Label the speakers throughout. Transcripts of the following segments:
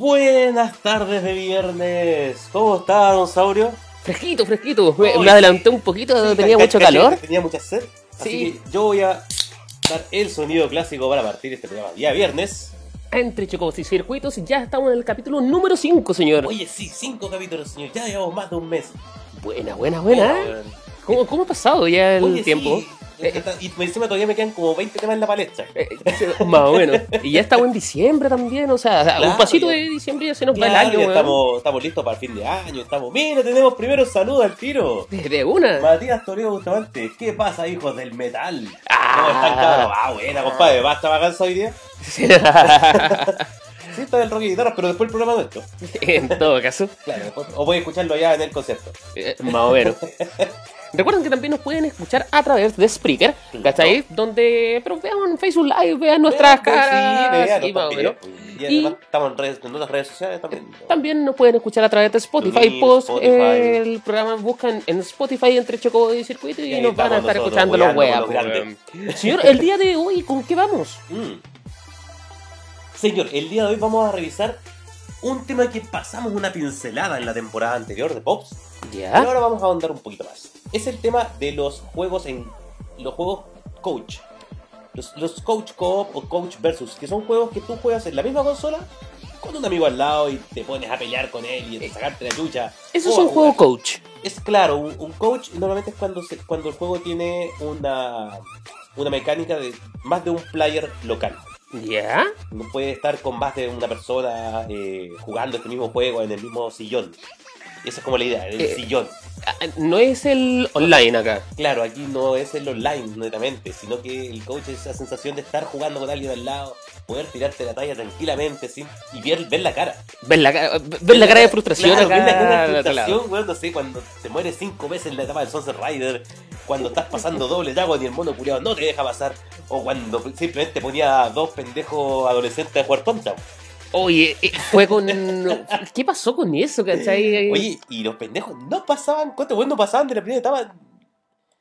Speaker 1: Buenas tardes de viernes. ¿Cómo está, don Saurio?
Speaker 2: Fresquito, fresquito. Me, adelanté un poquito,
Speaker 1: Sí,
Speaker 2: tenía mucho calor.
Speaker 1: Tenía mucha sed. Así
Speaker 2: Sí.
Speaker 1: que yo voy a dar el sonido clásico para partir este programa día viernes.
Speaker 2: Entre chocos y circuitos, ya estamos en el capítulo número 5, señor.
Speaker 1: Oye, sí, cinco capítulos, señor. Ya llevamos más de un mes.
Speaker 2: Buena, buena, buena.
Speaker 1: weón.
Speaker 2: ¿Cómo, cómo ha pasado ya el
Speaker 1: Oye,
Speaker 2: tiempo?
Speaker 1: sí. Y encima todavía me quedan como 20 temas en la palestra.
Speaker 2: Eh, más o menos. Y ya estamos en diciembre también, o sea, a
Speaker 1: Claro,
Speaker 2: un pasito
Speaker 1: ya.
Speaker 2: de diciembre ya se nos va
Speaker 1: Claro,
Speaker 2: el año,
Speaker 1: ya estamos, estamos listos para el fin de año. Estamos. Mira, tenemos primero saludos al tiro.
Speaker 2: De, una.
Speaker 1: Matías Toledo Bustamante, ¿qué pasa, hijos del metal?
Speaker 2: Ah.
Speaker 1: ¿Cómo están, cabros? Ah, buena, compadre, basta vacanza hoy día. Sí, está el rock y guitarras, pero después el programa nuestro.
Speaker 2: en todo caso,
Speaker 1: Claro, después- o puedes escucharlo ya en el concierto.
Speaker 2: eh, más o menos. Recuerden que también nos pueden escuchar a través de Spreaker, ¿cachai? Donde, pero vean Facebook Live, vean nuestras
Speaker 1: Vean,
Speaker 2: caras
Speaker 1: sí, vean,
Speaker 2: y más o menos.
Speaker 1: Y estamos en, redes, en otras redes sociales también.
Speaker 2: También nos pueden escuchar a través de Spotify. Post
Speaker 1: Spotify.
Speaker 2: el programa buscan en Spotify entre Choco y Circuito y, nos van a estar escuchando los weas. Señor, el día de hoy, ¿con qué vamos?
Speaker 1: Mm. Señor, el día de hoy vamos a revisar un tema que pasamos una pincelada en la temporada anterior de Pops. Pero
Speaker 2: Ya.
Speaker 1: ahora vamos a ahondar un poquito más. Es el tema de los juegos en. Los juegos coach. Los, los coach co-op o coach versus, que son juegos que tú juegas en la misma consola con un amigo al lado y te pones a pelear con él y a sacarte la lucha.
Speaker 2: Eso es un juego coach.
Speaker 1: Es claro, un, un coach normalmente es cuando, se- cuando el juego tiene una, una mecánica de más de un player local.
Speaker 2: Ya.
Speaker 1: No puede estar con más de una persona eh, jugando este mismo juego en el mismo sillón. Esa es como la idea, el
Speaker 2: Eh,
Speaker 1: sillón.
Speaker 2: Ah, No es el online acá.
Speaker 1: Claro, aquí no es el online netamente, sino que el coach es esa sensación de estar jugando con alguien al lado, poder tirarte la talla tranquilamente sin, y ver, ver la cara.
Speaker 2: Ver la, cara- ver la cara de frustración
Speaker 1: Claro,
Speaker 2: acá.
Speaker 1: ver la cara de
Speaker 2: lado.
Speaker 1: frustración, weón, no sé, cuando te mueres cinco veces en la etapa del Sunset Rider, cuando estás pasando doble dragon y el mono culiado no te deja pasar, o cuando simplemente ponía a dos pendejos adolescentes a jugar contra.
Speaker 2: Oye, eh, fue con. ¿Qué pasó con eso, cachai?
Speaker 1: Oye, y los pendejos no pasaban, ¿cuántos weón no pasaban de la primera etapa?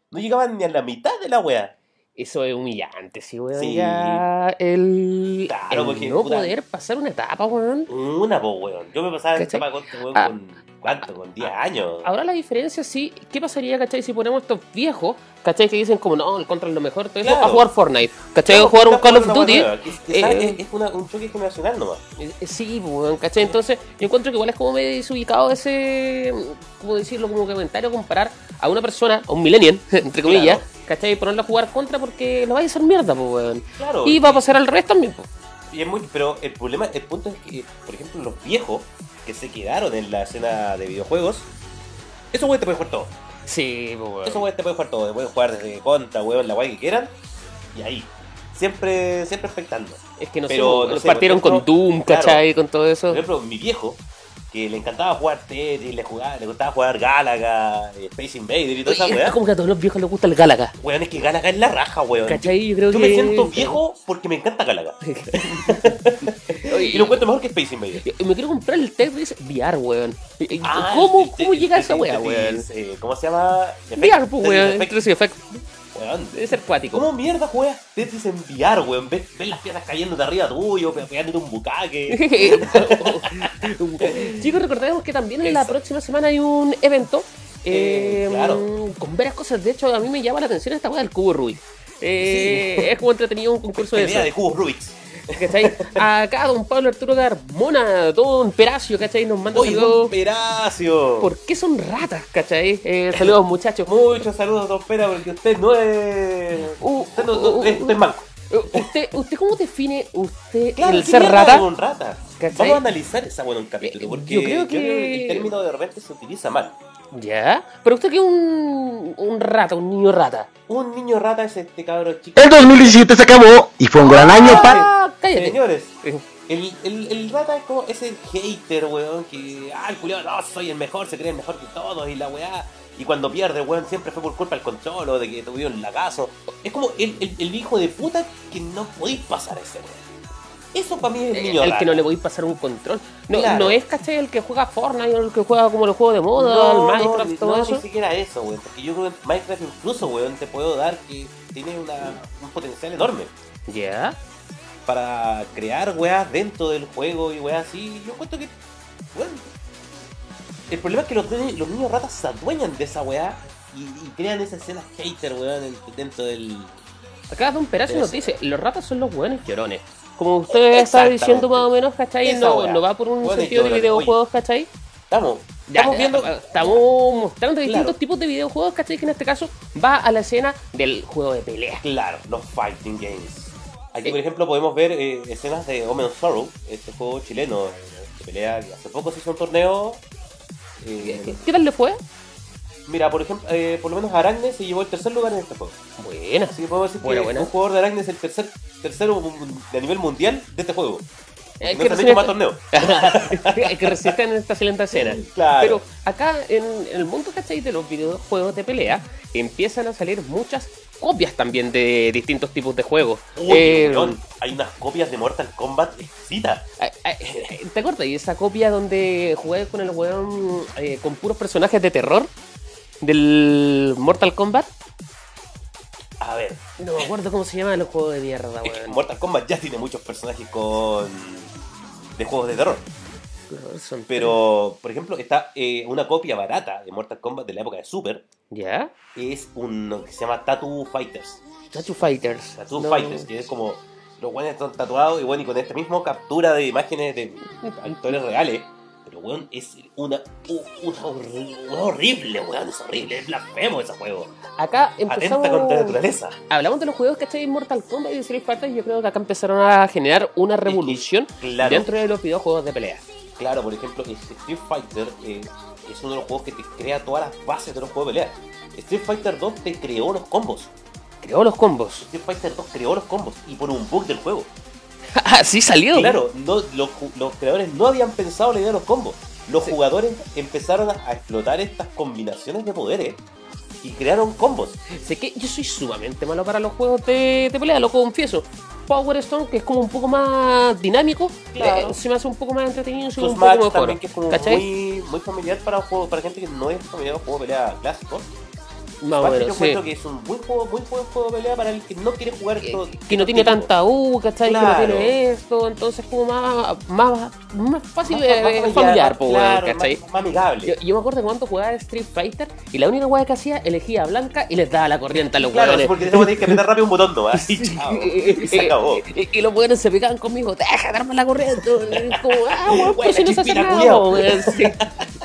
Speaker 1: No llegaban ni a la mitad de la wea.
Speaker 2: Eso es humillante, sí, weón.
Speaker 1: Sí.
Speaker 2: Ya el,
Speaker 1: Claro,
Speaker 2: el
Speaker 1: porque,
Speaker 2: no
Speaker 1: puta.
Speaker 2: poder pasar una etapa, weón.
Speaker 1: Una, po, weón. Yo me pasaba esta etapa con este weón
Speaker 2: Ah.
Speaker 1: con, ¿cuánto? Con 10 años.
Speaker 2: Ahora la diferencia, sí, ¿qué pasaría, cachai, si ponemos estos viejos, cachai, que dicen como, no, el control es lo mejor, todo eso, a jugar Fortnite, cachai,
Speaker 1: Claro,
Speaker 2: a jugar un Call of Duty? eh,
Speaker 1: es, una- un choque generacional nomás.
Speaker 2: Eh, eh, Sí, pues, weón, ¿cachai? Entonces, yo encuentro que igual es como medio desubicado ese, ¿cómo decirlo? Como comentario, comparar a una persona, a un millennial, entre comillas. ¿Cachai? Y ponerlo a jugar contra porque lo va a hacer mierda, pues, weón.
Speaker 1: Claro.
Speaker 2: Y va a pasar al resto también, pues.
Speaker 1: Y es muy, pero el problema, el punto es que, por ejemplo, los viejos que se quedaron en la escena de videojuegos, esos weones te pueden jugar todo.
Speaker 2: Sí, pues, weón.
Speaker 1: Esos weones te pueden jugar todo. Te pueden jugar desde contra, weón, la weá que quieran. Y ahí. Siempre, siempre expectando.
Speaker 2: Es que no
Speaker 1: Pero,
Speaker 2: sé,
Speaker 1: no
Speaker 2: partieron con Doom,
Speaker 1: claro.
Speaker 2: ¿cachai? Con todo eso.
Speaker 1: Por ejemplo, mi viejo, que le encantaba jugar Tetris, le, jugaba, le gustaba jugar Galaga, eh, Space Invader y toda esa weá.
Speaker 2: es como que a todos los viejos les gusta el Galaga.
Speaker 1: Weón, es que Galaga es la raja, weón.
Speaker 2: ¿Cachai? Yo creo
Speaker 1: Yo
Speaker 2: que...
Speaker 1: me siento viejo porque me encanta Galaga.
Speaker 2: Oye,
Speaker 1: Y lo encuentro mejor que Space Invader.
Speaker 2: me quiero comprar el Tetris VR, weón. Y-
Speaker 1: Ah,
Speaker 2: ¿Cómo,
Speaker 1: el-
Speaker 2: cómo
Speaker 1: el-
Speaker 2: llega
Speaker 1: el-
Speaker 2: esa weá, weón?
Speaker 1: eh, ¿Cómo se llama?
Speaker 2: VR, pues, weón.
Speaker 1: Tetris
Speaker 2: Effect.
Speaker 1: Weón.
Speaker 2: Debe ser cuático.
Speaker 1: ¿Cómo mierda juegas Tetris en VR, weón? ¿Ves, ves las piedras cayendo de arriba tuyo, pe- pegándote un bucaque.
Speaker 2: Chicos, recordemos que también en la
Speaker 1: Eso.
Speaker 2: próxima semana hay un evento
Speaker 1: Eh,
Speaker 2: eh,
Speaker 1: claro.
Speaker 2: con varias cosas. De hecho, a mí me llama la atención esta weá del cubo Rubik. Eh, Es como entretenido un concurso de
Speaker 1: Pelea de
Speaker 2: eso.
Speaker 1: cubos Rubik's.
Speaker 2: ¿Cachai? Acá don Pablo Arturo Carmona, don Peracio, ¿cachai? Nos manda
Speaker 1: ¡Uy,
Speaker 2: saludos.
Speaker 1: Don Peracio!
Speaker 2: ¿Por qué son ratas, cachai? Eh, saludos, muchachos.
Speaker 1: Muchos saludos, Don Pera, porque usted no es...
Speaker 2: Uh,
Speaker 1: usted, no,
Speaker 2: uh,
Speaker 1: no-
Speaker 2: uh,
Speaker 1: es- usted es manco.
Speaker 2: Eh, ¿Usted, ¿Usted cómo define usted
Speaker 1: Claro,
Speaker 2: el
Speaker 1: ¿qué
Speaker 2: ser rata?
Speaker 1: un rata?
Speaker 2: ¿Cachai?
Speaker 1: Vamos a analizar esa buena en un capítulo,
Speaker 2: Eh,
Speaker 1: porque
Speaker 2: yo creo que-
Speaker 1: el término de repente se utiliza mal.
Speaker 2: ¿Ya? ¿Pero usted qué es un, un rata, un niño rata?
Speaker 1: Un niño rata es este cabro chico.
Speaker 3: El 2017 se acabó y fue un gran año para...
Speaker 2: Cállate.
Speaker 1: Señores, el, el, el rata es como ese hater, weón, que, ah, el culiao, no, soy el mejor, se cree el mejor que todos y la weá. Y cuando pierde, weón, siempre fue por culpa del control o de que tuvieron lagazo. Es como el, el, el hijo de puta que no podéis pasar a ese weón. Eso para mí es el niño
Speaker 2: el
Speaker 1: rata.
Speaker 2: que no le a pasar un control. No,
Speaker 1: Claro.
Speaker 2: no es, ¿cachai? El que juega Fortnite o el que juega como los juegos de moda,
Speaker 1: No,
Speaker 2: el Minecraft,
Speaker 1: no,
Speaker 2: todo
Speaker 1: no,
Speaker 2: eso.
Speaker 1: ni siquiera eso, weón. Porque yo creo que Minecraft incluso, weón, te puedo dar que tiene una, un potencial enorme.
Speaker 2: ¿Ya?
Speaker 1: Para crear weas dentro del juego y weas así. Yo encuentro que, weón, el problema es que los, ni- los niños ratas se adueñan de esa wea y, y crean esa escena hater, weón, en- dentro del.
Speaker 2: Acá Don Perazo nos dice, los ratas son los buenos llorones. Como usted está diciendo más o menos, ¿cachai? No, no va por un sentido de videojuegos, ¿cachai?
Speaker 1: Estamos,
Speaker 2: Ya,
Speaker 1: estamos viendo.
Speaker 2: estamos mostrando distintos tipos de videojuegos, ¿cachai? Que en este caso va a la escena del juego de pelea.
Speaker 1: Claro, los fighting games. Aquí,
Speaker 2: Eh.
Speaker 1: por ejemplo, podemos ver eh, escenas de Omen Sorrow, este juego chileno eh, de pelea que hace poco se hizo un torneo. eh,
Speaker 2: ¿Qué, qué tal le fue?
Speaker 1: mira, por ejemplo, eh, por lo menos Aragne se llevó el tercer lugar en este juego.
Speaker 2: Buena.
Speaker 1: Así que podemos decir
Speaker 2: Buena,
Speaker 1: que
Speaker 2: buena.
Speaker 1: un jugador de Aragne es el tercer, tercero de nivel mundial de este juego. No
Speaker 2: que
Speaker 1: hecho más
Speaker 2: que resisten en esta excelente escena.
Speaker 1: Claro.
Speaker 2: Pero acá en, en el mundo ¿cachai? de los videojuegos de pelea empiezan a salir muchas copias también de distintos tipos de juegos.
Speaker 1: Uy,
Speaker 2: Eh,
Speaker 1: hay unas copias de Mortal Kombat exquisitas.
Speaker 2: Ay, ay, ¿Te acuerdas? Y esa copia donde jugué con el weón eh, con puros personajes de terror del Mortal Kombat.
Speaker 1: A ver,
Speaker 2: No me acuerdo cómo se llama el juego de mierda, weón.
Speaker 1: Mortal Kombat ya tiene muchos personajes con de juegos de terror. Pero, por ejemplo, está eh, una copia barata de Mortal Kombat de la época de Super.
Speaker 2: ¿Ya?
Speaker 1: Es uno que se llama Tattoo Fighters.
Speaker 2: Tattoo Fighters.
Speaker 1: Tattoo
Speaker 2: No.
Speaker 1: Fighters, que es como los buenos están tatuados y bueno, y con esta misma captura de imágenes de actores reales. Pero weón, es una, una, horri- una horrible, weón, es horrible, es blasfemo ese juego.
Speaker 2: Acá empezamos.
Speaker 1: Atenta contra la naturaleza.
Speaker 2: Hablamos de los juegos que en Mortal Kombat y Street Fighter. y Yo creo que acá empezaron a generar una revolución
Speaker 1: Claro,
Speaker 2: dentro de los videojuegos de pelea.
Speaker 1: Claro, por ejemplo, Street Fighter eh, es uno de los juegos que te crea todas las bases de los juegos de pelea. Street Fighter 2 te creó los combos.
Speaker 2: Creó los combos.
Speaker 1: Street Fighter 2 creó los combos y por un bug del juego.
Speaker 2: Así salió.
Speaker 1: Claro, no, los, creadores no habían pensado la idea de los combos. Los
Speaker 2: Sí.
Speaker 1: jugadores empezaron a explotar estas combinaciones de poderes y crearon combos.
Speaker 2: Sé que yo soy sumamente malo para los juegos de, de pelea, lo confieso. Power Stone, que es como un poco más dinámico,
Speaker 1: Claro.
Speaker 2: eh, se me hace un poco más entretenido
Speaker 1: Sus
Speaker 2: un poco mejor.
Speaker 1: también que es como
Speaker 2: ¿Cachai?
Speaker 1: muy, muy familiar para un juego, para gente que no es familiar con juego de pelea clásico.
Speaker 2: Más o
Speaker 1: Match yo
Speaker 2: menos, sí.
Speaker 1: que es un buen juego, muy buen juego de pelea para el que no quiere jugar esto.
Speaker 2: Que, que no tiene tanta U, ¿cachai? Que
Speaker 1: Claro.
Speaker 2: no tiene esto, entonces como más, más, más fácil
Speaker 1: Más-
Speaker 2: de
Speaker 1: más
Speaker 2: familiar, po,
Speaker 1: claro,
Speaker 2: ¿cachai?
Speaker 1: más, amigable.
Speaker 2: Yo, yo me acuerdo cuando jugaba Street Fighter y la única weá que hacía elegía a blanca y les daba la corriente a los
Speaker 1: claro, porque tenemos que apretar rápido un botón nomás. Y chao. Y se acabó.
Speaker 2: Y, los weones se pegaban conmigo, deja de darme la corriente. Como, ah, weón, pues si no se hace nada.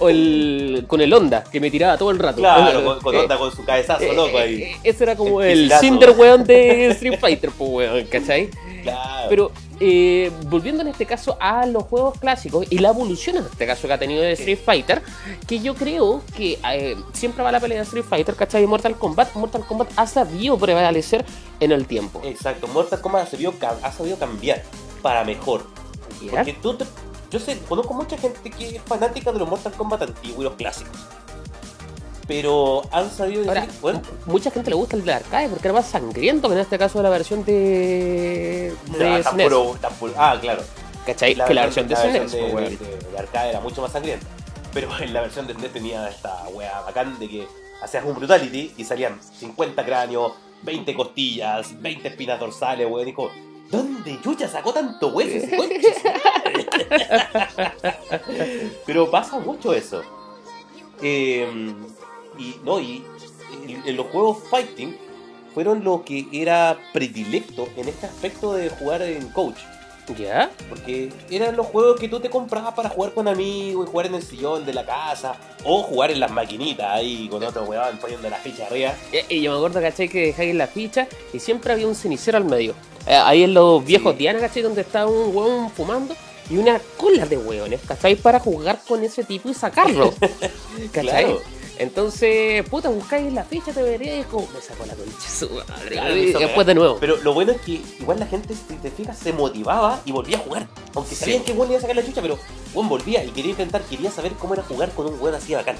Speaker 2: O el, con el Honda, que me tiraba todo el rato.
Speaker 1: Claro, con, con
Speaker 2: Eh,
Speaker 1: onda, con su cabezazo
Speaker 2: eh,
Speaker 1: loco ahí.
Speaker 2: eh, Ese era como
Speaker 1: El
Speaker 2: el. Cinder weón de Street Fighter, pues weón, ¿cachai?
Speaker 1: Claro.
Speaker 2: Pero eh, volviendo en este caso a los juegos clásicos y la evolución en este caso que ha tenido de Street Fighter, que yo creo que eh, siempre va la pelea de Street Fighter, ¿cachai? Mortal Kombat, Mortal Kombat ha sabido prevalecer en el tiempo.
Speaker 1: Exacto, Mortal Kombat ha sabido, cam- ha sabido cambiar para mejor. Porque tú te- yo sé, conozco mucha gente que es fanática de los Mortal Kombat antiguos y los clásicos. Pero han sabido decir,
Speaker 2: Ahora,
Speaker 1: bueno,
Speaker 2: mucha gente le gusta el de arcade porque era más sangriento que en este caso la versión de, de
Speaker 1: ah,
Speaker 2: SNES.
Speaker 1: puro- puro- ah, claro.
Speaker 2: ¿Cachai? que la versión de
Speaker 1: la versión de,
Speaker 2: pues,
Speaker 1: de-
Speaker 2: weón.
Speaker 1: de- de arcade era mucho más sangrienta. Pero en la versión de SNES tenía esta wea bacán de que hacías un brutality y salían 50 cráneos, 20 costillas, 20 espinas dorsales, weón. Dijo, ¿dónde chucha sacó tanto hueso ese conche su madre?" Pero pasa mucho eso. Eh, y no, y en los juegos fighting fueron lo que era predilecto en este aspecto de jugar en coach.
Speaker 2: ¿Ya?
Speaker 1: Porque eran los juegos que tú te comprabas para jugar con amigos y jugar en el sillón de la casa. O jugar en las maquinitas ahí con otro weón poniendo las fichas arriba.
Speaker 2: Y, y yo me acuerdo, ¿cachai? Que dejáis la ficha y siempre había un cenicero al medio. Eh, ahí en los viejos
Speaker 1: Sí.
Speaker 2: Diana, ¿cachai? Donde estaba un hueón fumando y una cola de hueones, ¿cachai? Para jugar con ese tipo y sacarlo. ¿Cachai?
Speaker 1: Claro.
Speaker 2: Entonces, puta, buscáis la ficha, te veríais como me sacó la concha su madre.
Speaker 1: Claro,
Speaker 2: y
Speaker 1: esa
Speaker 2: después de nuevo.
Speaker 1: Pero lo bueno es que igual la gente, si te fijas, se motivaba y volvía a jugar. Aunque
Speaker 2: Sí.
Speaker 1: sabían que le iba a sacar la chucha, pero weón volvía y quería intentar, quería saber cómo era jugar con un weón así bacán.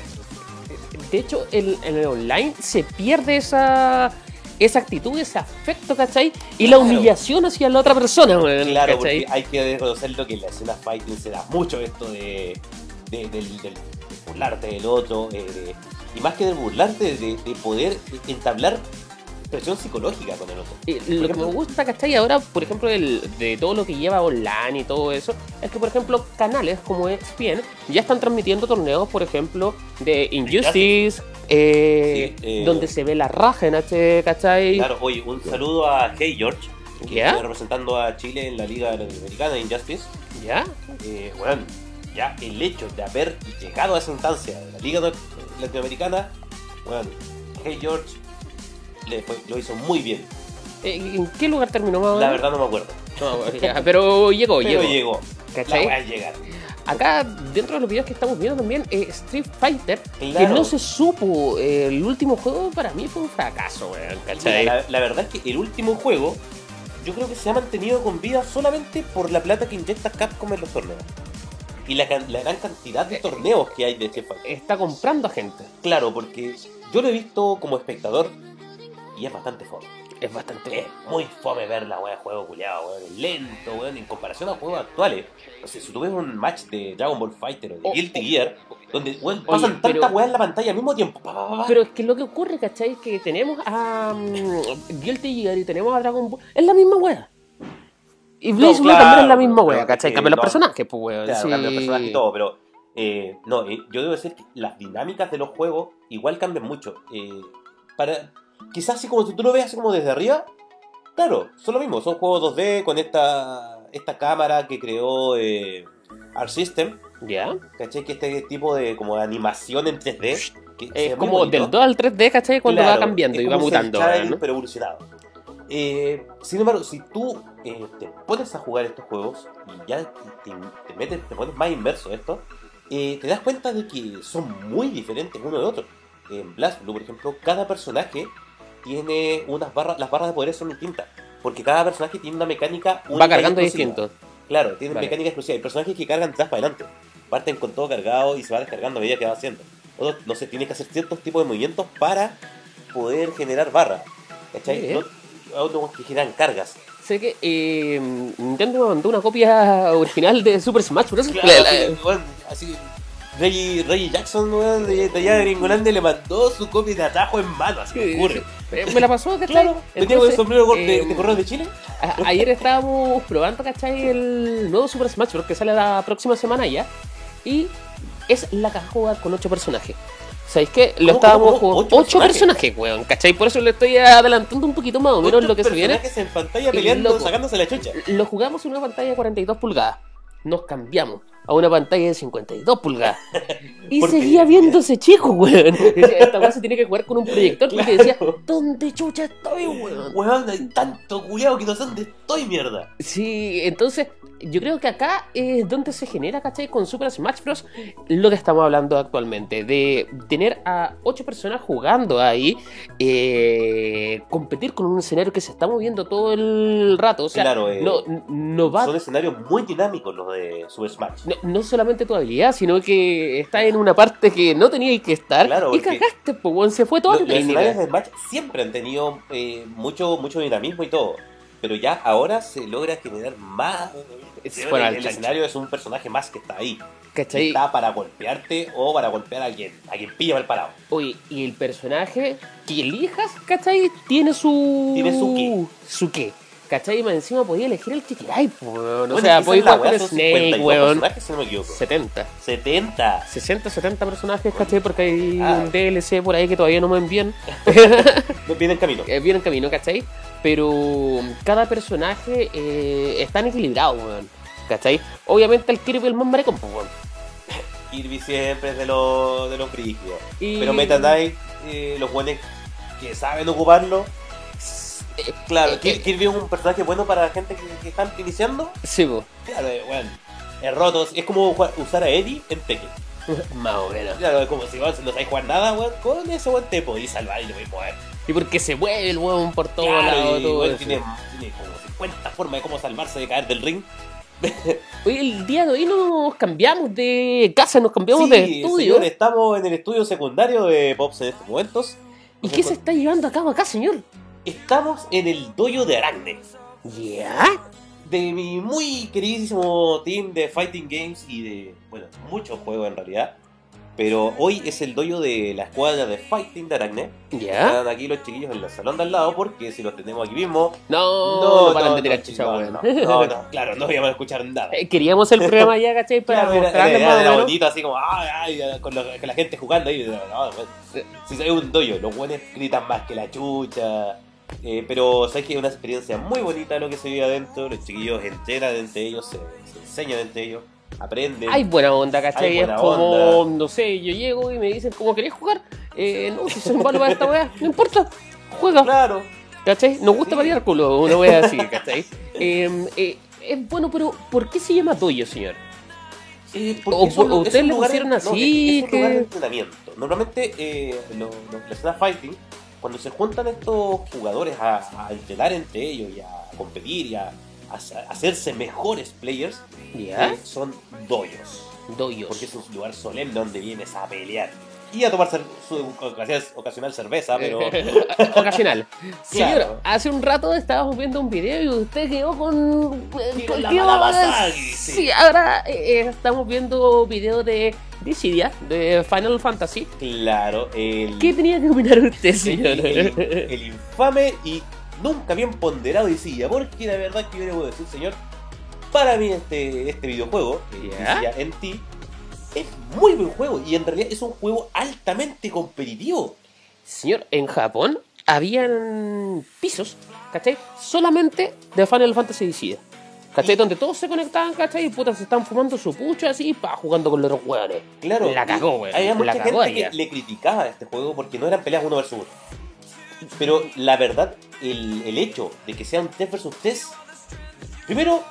Speaker 2: De hecho, en, en el online se pierde esa, esa actitud, ese afecto, ¿cachai? Y la humillación hacia la otra persona, weón,
Speaker 1: Claro,
Speaker 2: ¿cachai?
Speaker 1: porque hay que reconocerlo que en la escena fighting se da mucho esto de, de- del, del- de burlarte del otro, eh, de- y más que de burlarte, de, de poder entablar presión psicológica con el otro.
Speaker 2: Eh, lo que me
Speaker 1: ejemplo-
Speaker 2: gusta, ¿cachai? Ahora, por ejemplo, el, de todo lo que lleva online y todo eso, es que, por ejemplo, canales como ESPN ya están transmitiendo torneos, por ejemplo, de Injustice, eh,
Speaker 1: Sí, eh,
Speaker 2: donde se ve la raja en H, ¿cachai?
Speaker 1: Claro, oye, un saludo a Hey George, que
Speaker 2: ¿Ya?
Speaker 1: está representando a Chile en la Liga Latinoamericana de Injustice.
Speaker 2: ¿Ya?
Speaker 1: Eh, bueno, ya el hecho de haber llegado a esa instancia de la Liga no- Latinoamericana, bueno, Hey George le fue- lo hizo muy bien.
Speaker 2: Eh, ¿En qué lugar terminó
Speaker 1: La verdad no me acuerdo.
Speaker 2: No, ya, pero llegó,
Speaker 1: Pero
Speaker 2: llegó.
Speaker 1: llegó.
Speaker 2: ¿Cachai?
Speaker 1: La voy a llegar.
Speaker 2: Acá, dentro de los videos que estamos viendo también, eh, Street Fighter, que no se supo, eh, el último juego para mí fue un fracaso, weón,
Speaker 1: la, la verdad es que el último juego, yo creo que se ha mantenido con vida solamente por la plata que inyecta Capcom en los torneos. Y la, la gran cantidad de torneos que hay de Fighter.
Speaker 2: Está comprando a gente.
Speaker 1: Claro, porque yo lo he visto como espectador y es bastante fome.
Speaker 2: Es bastante...
Speaker 1: Es muy fome ver la wea de juego culiado, weón. Es lento, weón, en comparación a juegos actuales. No sé, si tú ves un match de Dragon Ball Fighter o de
Speaker 2: Oh,
Speaker 1: Guilty
Speaker 2: oh,
Speaker 1: Gear, donde weón,
Speaker 2: Oye,
Speaker 1: pasan
Speaker 2: pero-
Speaker 1: tantas weas en la pantalla al mismo tiempo. pa, pa, pa, pa.
Speaker 2: Pero es que lo que ocurre, ¿cachai? Que tenemos a mm, Guilty Gear y tenemos a Dragon Ball. Es la misma wea. Y Blaze
Speaker 1: No, claro,
Speaker 2: también es la misma wea, ¿cachai? Cambian los personajes, pues weón.
Speaker 1: Claro,
Speaker 2: sí.
Speaker 1: cambia el personaje y todo, pero eh, no, eh, yo debo decir que las dinámicas de los juegos igual cambian mucho. Eh, para Quizás así como si tú lo ves así como desde arriba, claro, son lo mismo, son juegos 2D con esta, esta cámara que creó eh, Art System,
Speaker 2: ¿Ya?
Speaker 1: ¿cachai? Que este tipo de como de animación en 3D. Que
Speaker 2: Es como del 2 al 3D, ¿cachai? Cuando
Speaker 1: Claro,
Speaker 2: va cambiando y va mutando,
Speaker 1: shading,
Speaker 2: ¿no?
Speaker 1: pero evolucionado. Eh, sin embargo, si tú eh, te pones a jugar estos juegos y ya te, te metes, te pones más inmerso esto, eh, te das cuenta de que son muy diferentes uno de otro. En Blast Blue, por ejemplo, cada personaje tiene unas barras, las barras de poder son distintas, porque cada personaje tiene una mecánica única
Speaker 2: Va cargando distinto.
Speaker 1: Claro, tienen
Speaker 2: Vale.
Speaker 1: mecánica exclusiva. Hay personajes que cargan atrás para adelante. Parten con todo cargado y se va descargando a medida que va haciendo. Otros, no sé, tienes que hacer ciertos tipos de movimientos para poder generar barra. ¿Cachai? No- otros que generan cargas.
Speaker 2: Sé que eh, Nintendo me mandó una copia original de Super Smash Bros.
Speaker 1: Claro,
Speaker 2: La-
Speaker 1: así, Reggie, Reggie Jackson, weón, de, de allá de Gringolandia, le mandó su copia de atajo en mano, así me ocurre.
Speaker 2: Me la pasó, ¿cachai?
Speaker 1: Claro, venía con el sombrero de, de, de Correos de Chile.
Speaker 2: a- Ayer estábamos probando, ¿cachai? El nuevo Super Smash Bros. que sale la próxima semana ya. Y es la caja con 8 personajes. ¿Sabéis qué? Lo
Speaker 1: ¿Cómo,
Speaker 2: estábamos jugando.
Speaker 1: ¿Ocho
Speaker 2: 8 personajes, weón, ¿cachai? Por eso le estoy adelantando un poquito más o menos lo que se viene.
Speaker 1: personajes en pantalla peleando, sacándose la chucha.
Speaker 2: Lo jugamos en una pantalla de 42 pulgadas. Nos cambiamos a una pantalla de 52 pulgadas. Y seguía viéndose chico, weón. Decía, Esta weá se tiene que jugar con un proyector porque decía,
Speaker 1: Claro.
Speaker 2: ¿dónde chucha estoy, weón?
Speaker 1: Weón, hay tanto culiado que no sé dónde estoy, mierda.
Speaker 2: Sí, entonces yo creo que acá es donde se genera, ¿cachai? Con Super Smash Bros. lo que estamos hablando actualmente, de tener a ocho personas jugando ahí, eh, competir con un escenario que se está moviendo todo el rato, o sea,
Speaker 1: Claro, eh,
Speaker 2: no, no va
Speaker 1: Son escenarios muy dinámicos los de Super Smash.
Speaker 2: no, no solamente tu habilidad, sino que está en una parte que no tenías que estar
Speaker 1: Claro,
Speaker 2: y cagaste, pues, se fue toda
Speaker 1: Los,
Speaker 2: la
Speaker 1: los escenarios de Smash siempre han tenido eh, mucho, mucho dinamismo y todo. Pero ya ahora se logra generar más.
Speaker 2: Es
Speaker 1: el, escenario es un personaje más que está ahí. que
Speaker 2: ¿Cachai?
Speaker 1: Está para golpearte o para golpear a quien, a quien pilla mal parado.
Speaker 2: Oye, y el personaje que elijas, ¿cachai? Tiene su.
Speaker 1: Tiene su qué.
Speaker 2: Su qué. ¿Cachai? Y más encima podía elegir el que queráis, weón. O
Speaker 1: Bueno,
Speaker 2: sea,
Speaker 1: la
Speaker 2: jugar con Snake,
Speaker 1: 52
Speaker 2: weón.
Speaker 1: personajes, si no me equivoco.
Speaker 2: 70.
Speaker 1: 70.
Speaker 2: 60, 70 personajes, ¿cachai? Porque hay
Speaker 1: Ah.
Speaker 2: un DLC por ahí que todavía no me envían.
Speaker 1: Viene en camino.
Speaker 2: Eh, viene en camino, ¿cachai? Pero cada personaje eh, están equilibrados, weón. ¿Cachai? Obviamente el Kirby es el más maricón, weón.
Speaker 1: Kirby siempre es de los de los.
Speaker 2: Y-
Speaker 1: Pero Meta Knight, eh, los buenos que saben ocuparlo.
Speaker 2: Eh,
Speaker 1: Claro,
Speaker 2: eh,
Speaker 1: Kir-
Speaker 2: eh,
Speaker 1: Kirby es un personaje bueno para la gente que, que están iniciando.
Speaker 2: Sí, pues.
Speaker 1: Claro, eh, bueno, es roto. Es como jugar- usar a Eddie en Tekken.
Speaker 2: Más o menos.
Speaker 1: Claro, es como si vos no sabes jugar nada, weón. Con eso, weón, te podéis salvar y lo podéis mover.
Speaker 2: Y porque se mueve el weón por todos
Speaker 1: Claro,
Speaker 2: lados,
Speaker 1: y,
Speaker 2: todo
Speaker 1: weón, tiene como 50 formas de cómo salvarse de caer del ring.
Speaker 2: Oye, el día de hoy nos cambiamos de casa, nos cambiamos
Speaker 1: sí,
Speaker 2: de estudio.
Speaker 1: señor, estamos en el estudio secundario de Pops en estos momentos.
Speaker 2: ¿Y qué se está llevando a cabo acá, señor?
Speaker 1: Estamos en el dojo de Aracne.
Speaker 2: ¿Ya?
Speaker 1: De mi muy queridísimo team de Fighting Games y de, bueno, muchos juegos en realidad. Pero hoy es el doyo de la escuadra de Fighting de Aracne.
Speaker 2: ¿Ya?
Speaker 1: Están aquí los chiquillos en el salón de al lado porque si los tenemos aquí mismo.
Speaker 2: No, no, paran de tirar
Speaker 1: no,
Speaker 2: chucha,
Speaker 1: no, no, no, no, claro, no íbamos a escuchar nada.
Speaker 2: Eh, Queríamos el programa ya, ¿cachai? Para
Speaker 1: Claro, era,
Speaker 2: mostrarles
Speaker 1: era- era
Speaker 2: menos.
Speaker 1: bonito, así como, ay, ay, con, lo- con la gente jugando ahí. no, pues, si es un doyo, los buenos gritan más que la chucha. Eh, pero sabes que es una experiencia muy bonita lo que se vive adentro. Los chiquillos entrenan entre ellos, se, se enseñan entre ellos, aprenden.
Speaker 2: Hay buena onda, ¿cachai?
Speaker 1: Buena
Speaker 2: es como,
Speaker 1: onda.
Speaker 2: no sé, yo llego y me dicen, ¿cómo querés jugar? Eh, no, si soy malo para esta weá, no importa, juega,
Speaker 1: Claro,
Speaker 2: ¿cachai? Nos gusta
Speaker 1: Sí.
Speaker 2: paliar culo, una weá así, ¿cachai? Eh, eh, es bueno, pero ¿por qué se llama doyo, señor?
Speaker 1: Eh, porque
Speaker 2: O ustedes le
Speaker 1: lugar-
Speaker 2: pusieron
Speaker 1: no,
Speaker 2: así,
Speaker 1: es, es un lugar de entrenamiento. Normalmente, eh, lo- lo- la escena fighting, cuando se juntan estos jugadores a, a entrenar entre ellos y a competir y a, a sa- a hacerse mejores players,
Speaker 2: ¿Ya?
Speaker 1: eh, son doyos.
Speaker 2: Doyos.
Speaker 1: Porque es un lugar solemne donde vienes a pelear. Y a tomar su ocasional, cerveza, pero.
Speaker 2: Ocasional. Señor,
Speaker 1: Claro.
Speaker 2: hace un rato estábamos viendo un video y usted quedó con.
Speaker 1: Quedó
Speaker 2: con-
Speaker 1: la
Speaker 2: quedó-
Speaker 1: mala sí.
Speaker 2: Sí, ahora eh, eh, estamos viendo video de Dissidia, de Final Fantasy.
Speaker 1: claro, el.
Speaker 2: ¿Qué tenía que opinar usted, señor?
Speaker 1: el, el- el infame y nunca bien ponderado Dissidia, porque la verdad que yo le voy a decir, señor, para mí este, este videojuego,
Speaker 2: ¿Ya?
Speaker 1: Dissidia NT, es muy buen juego y en realidad es un juego altamente competitivo.
Speaker 2: Señor, en Japón habían pisos, ¿cachai? Solamente de Final Fantasy Dissidia. ¿Cachai? Donde todos se conectaban, ¿cachai? Y putas se están fumando su pucho así, pa, jugando con los otros hueones.
Speaker 1: Claro,
Speaker 2: La cagó, weón.
Speaker 1: Había mucha
Speaker 2: La cagó
Speaker 1: gente
Speaker 2: ella.
Speaker 1: que le criticaba a este juego porque no eran peleas uno versus uno. Pero la verdad, el, el hecho de que sea un 3 versus 3, primero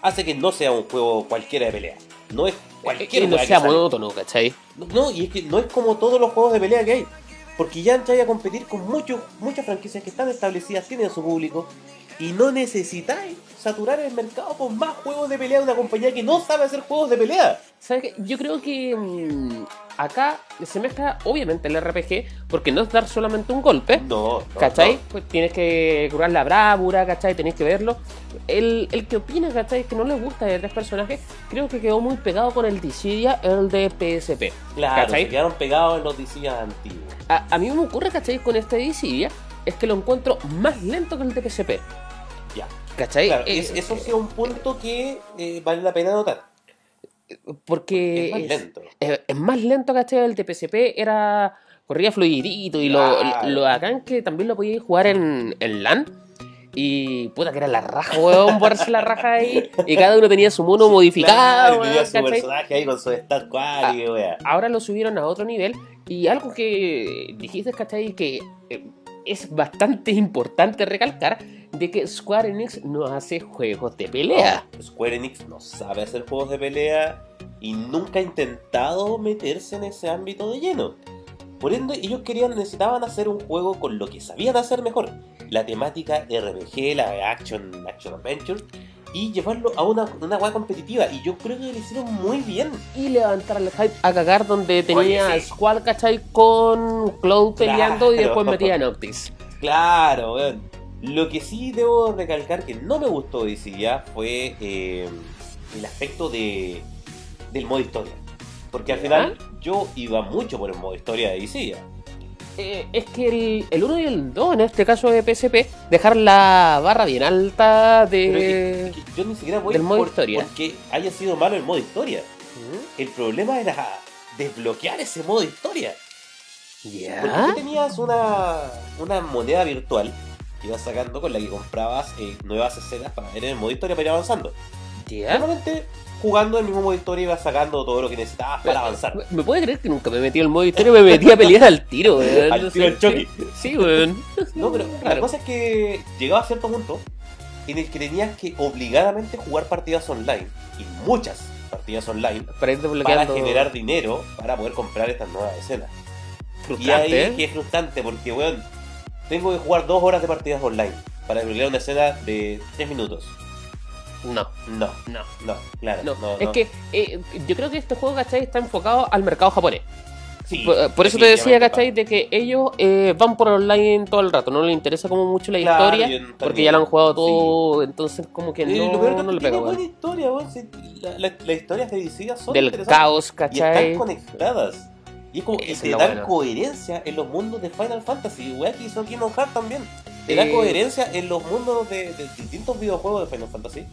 Speaker 1: hace que no sea un juego cualquiera de pelea. No es cualquier
Speaker 2: Que no sea monótono, ¿cachai?
Speaker 1: No, y es que no es como todos los juegos de pelea que hay. Porque ya entráis a competir con muchos, muchas franquicias que están establecidas, tienen su público. Y no necesitáis saturar el mercado con más juegos de pelea de una compañía que no sabe hacer juegos de pelea.
Speaker 2: ¿Sabes qué? Yo creo que mm, acá se mezcla obviamente el RPG, porque no es dar solamente un golpe,
Speaker 1: No, no,
Speaker 2: ¿cachai?
Speaker 1: no.
Speaker 2: Pues tienes que curar la bravura, ¿cachai? Tenés que verlo. El, el que opina, ¿cachai? Que no le gusta de tres personajes, creo que quedó muy pegado con el Dissidia, el de PSP.
Speaker 1: Claro,
Speaker 2: ¿cachai?
Speaker 1: se quedaron pegados en los DCs antiguos.
Speaker 2: A, a mí me ocurre, ¿cachai? Con este Dissidia, es que lo encuentro más lento que el de PSP. ¿Cachai?
Speaker 1: Claro,
Speaker 2: Eh,
Speaker 1: es- eso sí es un punto que eh, vale la pena notar.
Speaker 2: porque
Speaker 1: Es más lento.
Speaker 2: es, es más lento, ¿cachai? El de PSP era. corría fluidito y lo,
Speaker 1: Claro.
Speaker 2: lo bacán que también lo podíais jugar en, en LAN. Y puta que era la raja, weón, ponerse la raja ahí. Y cada uno tenía su mono modificado,
Speaker 1: Claro, tenía
Speaker 2: weón,
Speaker 1: su personaje ahí con su stat.
Speaker 2: Ahora lo subieron a otro nivel. Y algo que dijiste, ¿cachai? Que eh, es bastante importante recalcar de que Square Enix no hace juegos de pelea.
Speaker 1: Square Enix no sabe hacer juegos de pelea y nunca ha intentado meterse en ese ámbito de lleno. Por ende, ellos querían, necesitaban hacer un juego con lo que sabían hacer mejor. La temática RPG, la Action, Action Adventure, y llevarlo a una, una competitiva. Y yo creo que lo hicieron muy bien.
Speaker 2: y levantar el hype a cagar donde tenía
Speaker 1: Oye, sí.
Speaker 2: Squall, ¿cachai? Con Cloud peleando y después metía a Noctis.
Speaker 1: Claro, weón. Lo que sí debo recalcar que no me gustó de ya fue eh, el aspecto de, del modo historia. Porque al final yo iba mucho por el modo historia de Isilla.
Speaker 2: Eh, es que el, el 1 y el 2, en este caso de PSP, dejar la barra bien alta de...
Speaker 1: es que yo ni siquiera voy
Speaker 2: del modo
Speaker 1: por,
Speaker 2: historia.
Speaker 1: porque haya sido malo el modo historia. El problema era desbloquear ese modo historia. Porque
Speaker 2: ¿Ya?
Speaker 1: tú tenías una, una moneda virtual que ibas sacando con la que comprabas eh, nuevas escenas para ver en el modo historia para ir avanzando. Normalmente jugando el mismo modo historia ibas sacando todo lo que necesitabas para avanzar.
Speaker 2: ¿Me- ¿Me puede creer que nunca me metí el modo historia? Me metí a pelear al tiro, weón.
Speaker 1: Al
Speaker 2: No
Speaker 1: tiro al choque.
Speaker 2: Sí, weón.
Speaker 1: No, pero la cosa es que llegaba a cierto punto en el que tenías que obligadamente jugar partidas online y muchas partidas online
Speaker 2: Para ir
Speaker 1: para
Speaker 2: desbloqueando...
Speaker 1: generar dinero para poder comprar estas nuevas escenas. Y ahí
Speaker 2: ¿eh?
Speaker 1: que es frustrante porque, weón, tengo que jugar dos horas de partidas online para desbloquear una escena de tres minutos.
Speaker 2: No,
Speaker 1: No,
Speaker 2: no.
Speaker 1: no, claro.
Speaker 2: No,
Speaker 1: no,
Speaker 2: es que eh, yo creo que este juego, ¿cachai? Está enfocado al mercado japonés.
Speaker 1: Sí,
Speaker 2: Por, por eso te decía, ¿cachai? De que ellos eh, van por online todo el rato, no les interesa como mucho la
Speaker 1: Claro,
Speaker 2: historia,
Speaker 1: y
Speaker 2: porque ya lo han jugado todo, entonces como que
Speaker 1: Eh,
Speaker 2: no,
Speaker 1: lo peor que
Speaker 2: no le pega,
Speaker 1: buena historia, si la- la- Las historias de DC son
Speaker 2: Del caos,
Speaker 1: y
Speaker 2: ¿cachai?
Speaker 1: están conectadas. Y es como, y
Speaker 2: Eso
Speaker 1: te
Speaker 2: es lo
Speaker 1: da
Speaker 2: bueno.
Speaker 1: coherencia en los mundos de Final Fantasy, weá, que hizo Kingdom Hearts también. Te da
Speaker 2: Eh,
Speaker 1: coherencia en los mundos de, de distintos videojuegos de Final Fantasy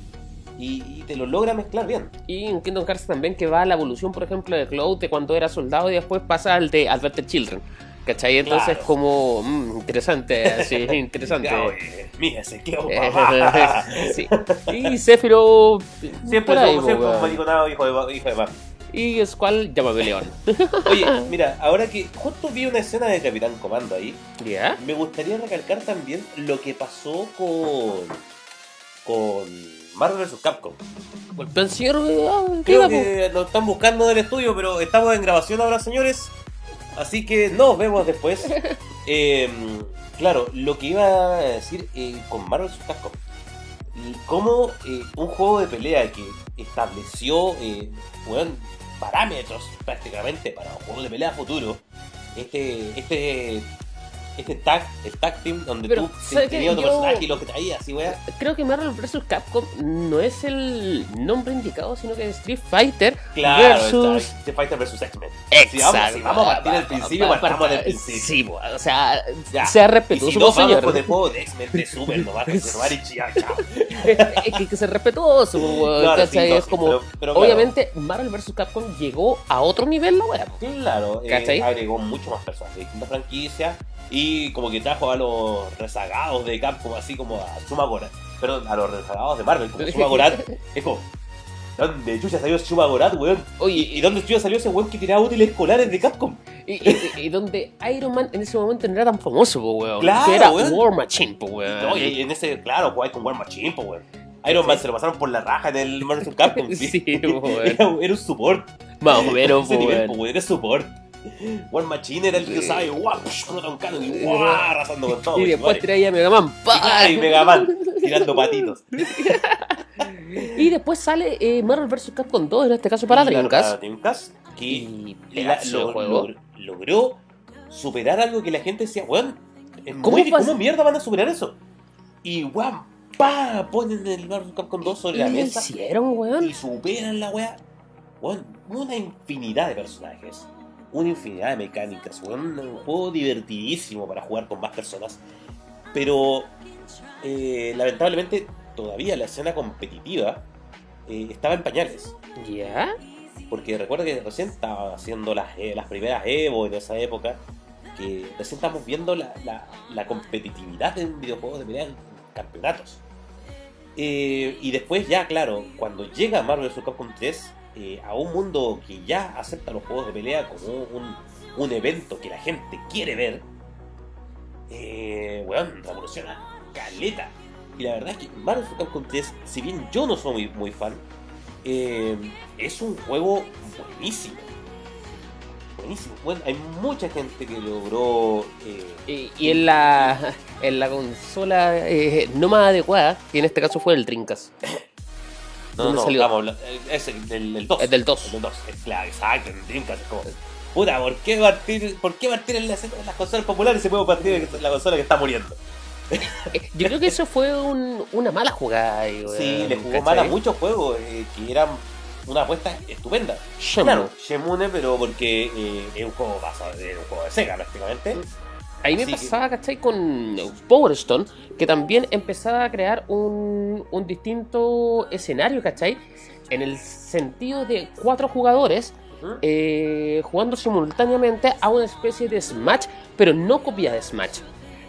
Speaker 1: y, y te lo logra mezclar bien.
Speaker 2: Y en Kingdom Hearts también que va la evolución, por ejemplo, de Cloud de cuando era soldado y después pasa al de Adventure Children. ¿Cachai? Entonces
Speaker 1: Claro.
Speaker 2: como mm, interesante, así, interesante.
Speaker 1: Ya, oye, mija, se quedó
Speaker 2: Eh,
Speaker 1: papá.
Speaker 2: sí. Y Sephiroth
Speaker 1: Siempre
Speaker 2: po,
Speaker 1: un hijo de, hijo de.
Speaker 2: Y Squall llámame León.
Speaker 1: Oye, mira, ahora que justo vi una escena de Capitán Comando ahí,
Speaker 2: ¿Ya?
Speaker 1: me gustaría recalcar también lo que pasó con con Marvel vs. Capcom.
Speaker 2: Golpeó al señor. ah, ¿qué
Speaker 1: Creo que nos están buscando del estudio, pero estamos en grabación ahora, señores. Así que nos vemos después. Eh, claro, lo que iba a decir eh, con Marvel vs. Capcom. Cómo eh, un juego de pelea que estableció eh, weón, parámetros prácticamente para un juego de pelea futuro. Este, este, este tag, el tag team donde
Speaker 2: Pero,
Speaker 1: tú tenías otro personaje y lo que traías así, weón.
Speaker 2: Creo que Marvel vs. Capcom no es el nombre indicado, sino que es Street Fighter
Speaker 1: Claro,
Speaker 2: versus.
Speaker 1: está, Street Fighter vs. X-Men.
Speaker 2: Exacto.
Speaker 1: Si vamos, si vamos a partir del principio,
Speaker 2: Pa- pa-
Speaker 1: partamos del principio.
Speaker 2: Sí, o sea,
Speaker 1: Ya.
Speaker 2: sea
Speaker 1: Y
Speaker 2: respetuoso,
Speaker 1: si no,
Speaker 2: po,
Speaker 1: vamos
Speaker 2: señor.
Speaker 1: con el juego de X-Men de Super, no va a conservar y chao,
Speaker 2: es que que ser respetuoso,
Speaker 1: Claro, no,
Speaker 2: es como.
Speaker 1: pero- pero claro.
Speaker 2: obviamente, Marvel vs. Capcom llegó a otro nivel, la po.
Speaker 1: Claro, eh, agregó mucho más personas de distintas franquicias y como que trajo a los rezagados de Capcom, así como a Shuma Gorath, perdón, a los rezagados de Marvel, como Shuma. Es como, ¿dónde chucha salió Shuma Gorath, weón?
Speaker 2: Oye,
Speaker 1: ¿Y, y dónde chucha salió ese weón que tiraba útiles escolares de Capcom?
Speaker 2: Y, y- y donde Iron Man en ese momento no era tan famoso, po, weón.
Speaker 1: Claro,
Speaker 2: que era
Speaker 1: weón.
Speaker 2: War Machine, po, weón.
Speaker 1: No, y en ese, claro, jugáis con War Machine, pues, weón. Iron Man se lo pasaron por la raja en el Marvel. Capcom.
Speaker 2: Sí, weón.
Speaker 1: era, era un support.
Speaker 2: Más o menos, po,
Speaker 1: nivel,
Speaker 2: weón.
Speaker 1: weón, era support. War Machine era el que usaba y guau, push, con un cano y guau, arrasando con todo.
Speaker 2: Y después traía Mega Man.
Speaker 1: Y Mega Man tirando patitos.
Speaker 2: Y después sale eh, Marvel vs. Capcom 2, en este caso para Dreamcast.
Speaker 1: Dreamcast, que
Speaker 2: Y
Speaker 1: la- lo-
Speaker 2: juego.
Speaker 1: lo- logró superar algo que la gente decía, weón,
Speaker 2: ¿Cómo
Speaker 1: muy- ¿cómo mierda van a superar eso? Y weón, pa, ponen el Marvel Capcom 2 sobre
Speaker 2: ¿Y
Speaker 1: la mesa
Speaker 2: hicieron, weón?
Speaker 1: y superan la weá. Weón, una infinidad de personajes, una infinidad de mecánicas, weón, un juego divertidísimo para jugar con más personas. Pero eh, lamentablemente todavía la escena competitiva eh, estaba en pañales.
Speaker 2: ¿Ya?
Speaker 1: Porque recuerda que recién estaba haciendo las, eh, las primeras Evo en esa época. Que recién estamos viendo la, la- la competitividad en videojuegos de pelea en campeonatos. Y después ya, claro, cuando llega Marvel vs. Capcom 3 eh, a un mundo que ya acepta los juegos de pelea como un, un evento que la gente quiere ver, eh, weón, revoluciona caleta. Y la verdad es que Marvel vs. Capcom 3, si bien yo no soy muy, muy fan, eh, es un juego buenísimo. Buenísimo. Bueno, hay mucha gente que logró. eh,
Speaker 2: Y, y en la en la consola eh, no más adecuada, que en este caso fue el Dreamcast.
Speaker 1: no,
Speaker 2: ¿Dónde
Speaker 1: no,
Speaker 2: salió?
Speaker 1: eh, es el del, del 2.
Speaker 2: Es del 2.
Speaker 1: El del 2. Es claro, exacto, en Dreamcast es como. Puta, ¿por qué partir, por qué partir en, las, en las consolas populares y se puede partir en la consola que está muriendo?
Speaker 2: Eh, Yo creo que eso fue un- una mala jugada. weón,
Speaker 1: Sí, le jugó mal a muchos juegos eh, que eran una apuesta estupenda. Claro, Shemune, pero porque eh, es un juego basado en un juego de Sega prácticamente.
Speaker 2: Ahí me
Speaker 1: que-
Speaker 2: pasaba, ¿cachai? Con Power Stone, que también empezaba a crear un, un distinto escenario, ¿cachai? En el sentido de cuatro jugadores eh, jugando simultáneamente a una especie de Smash, pero no copia de Smash.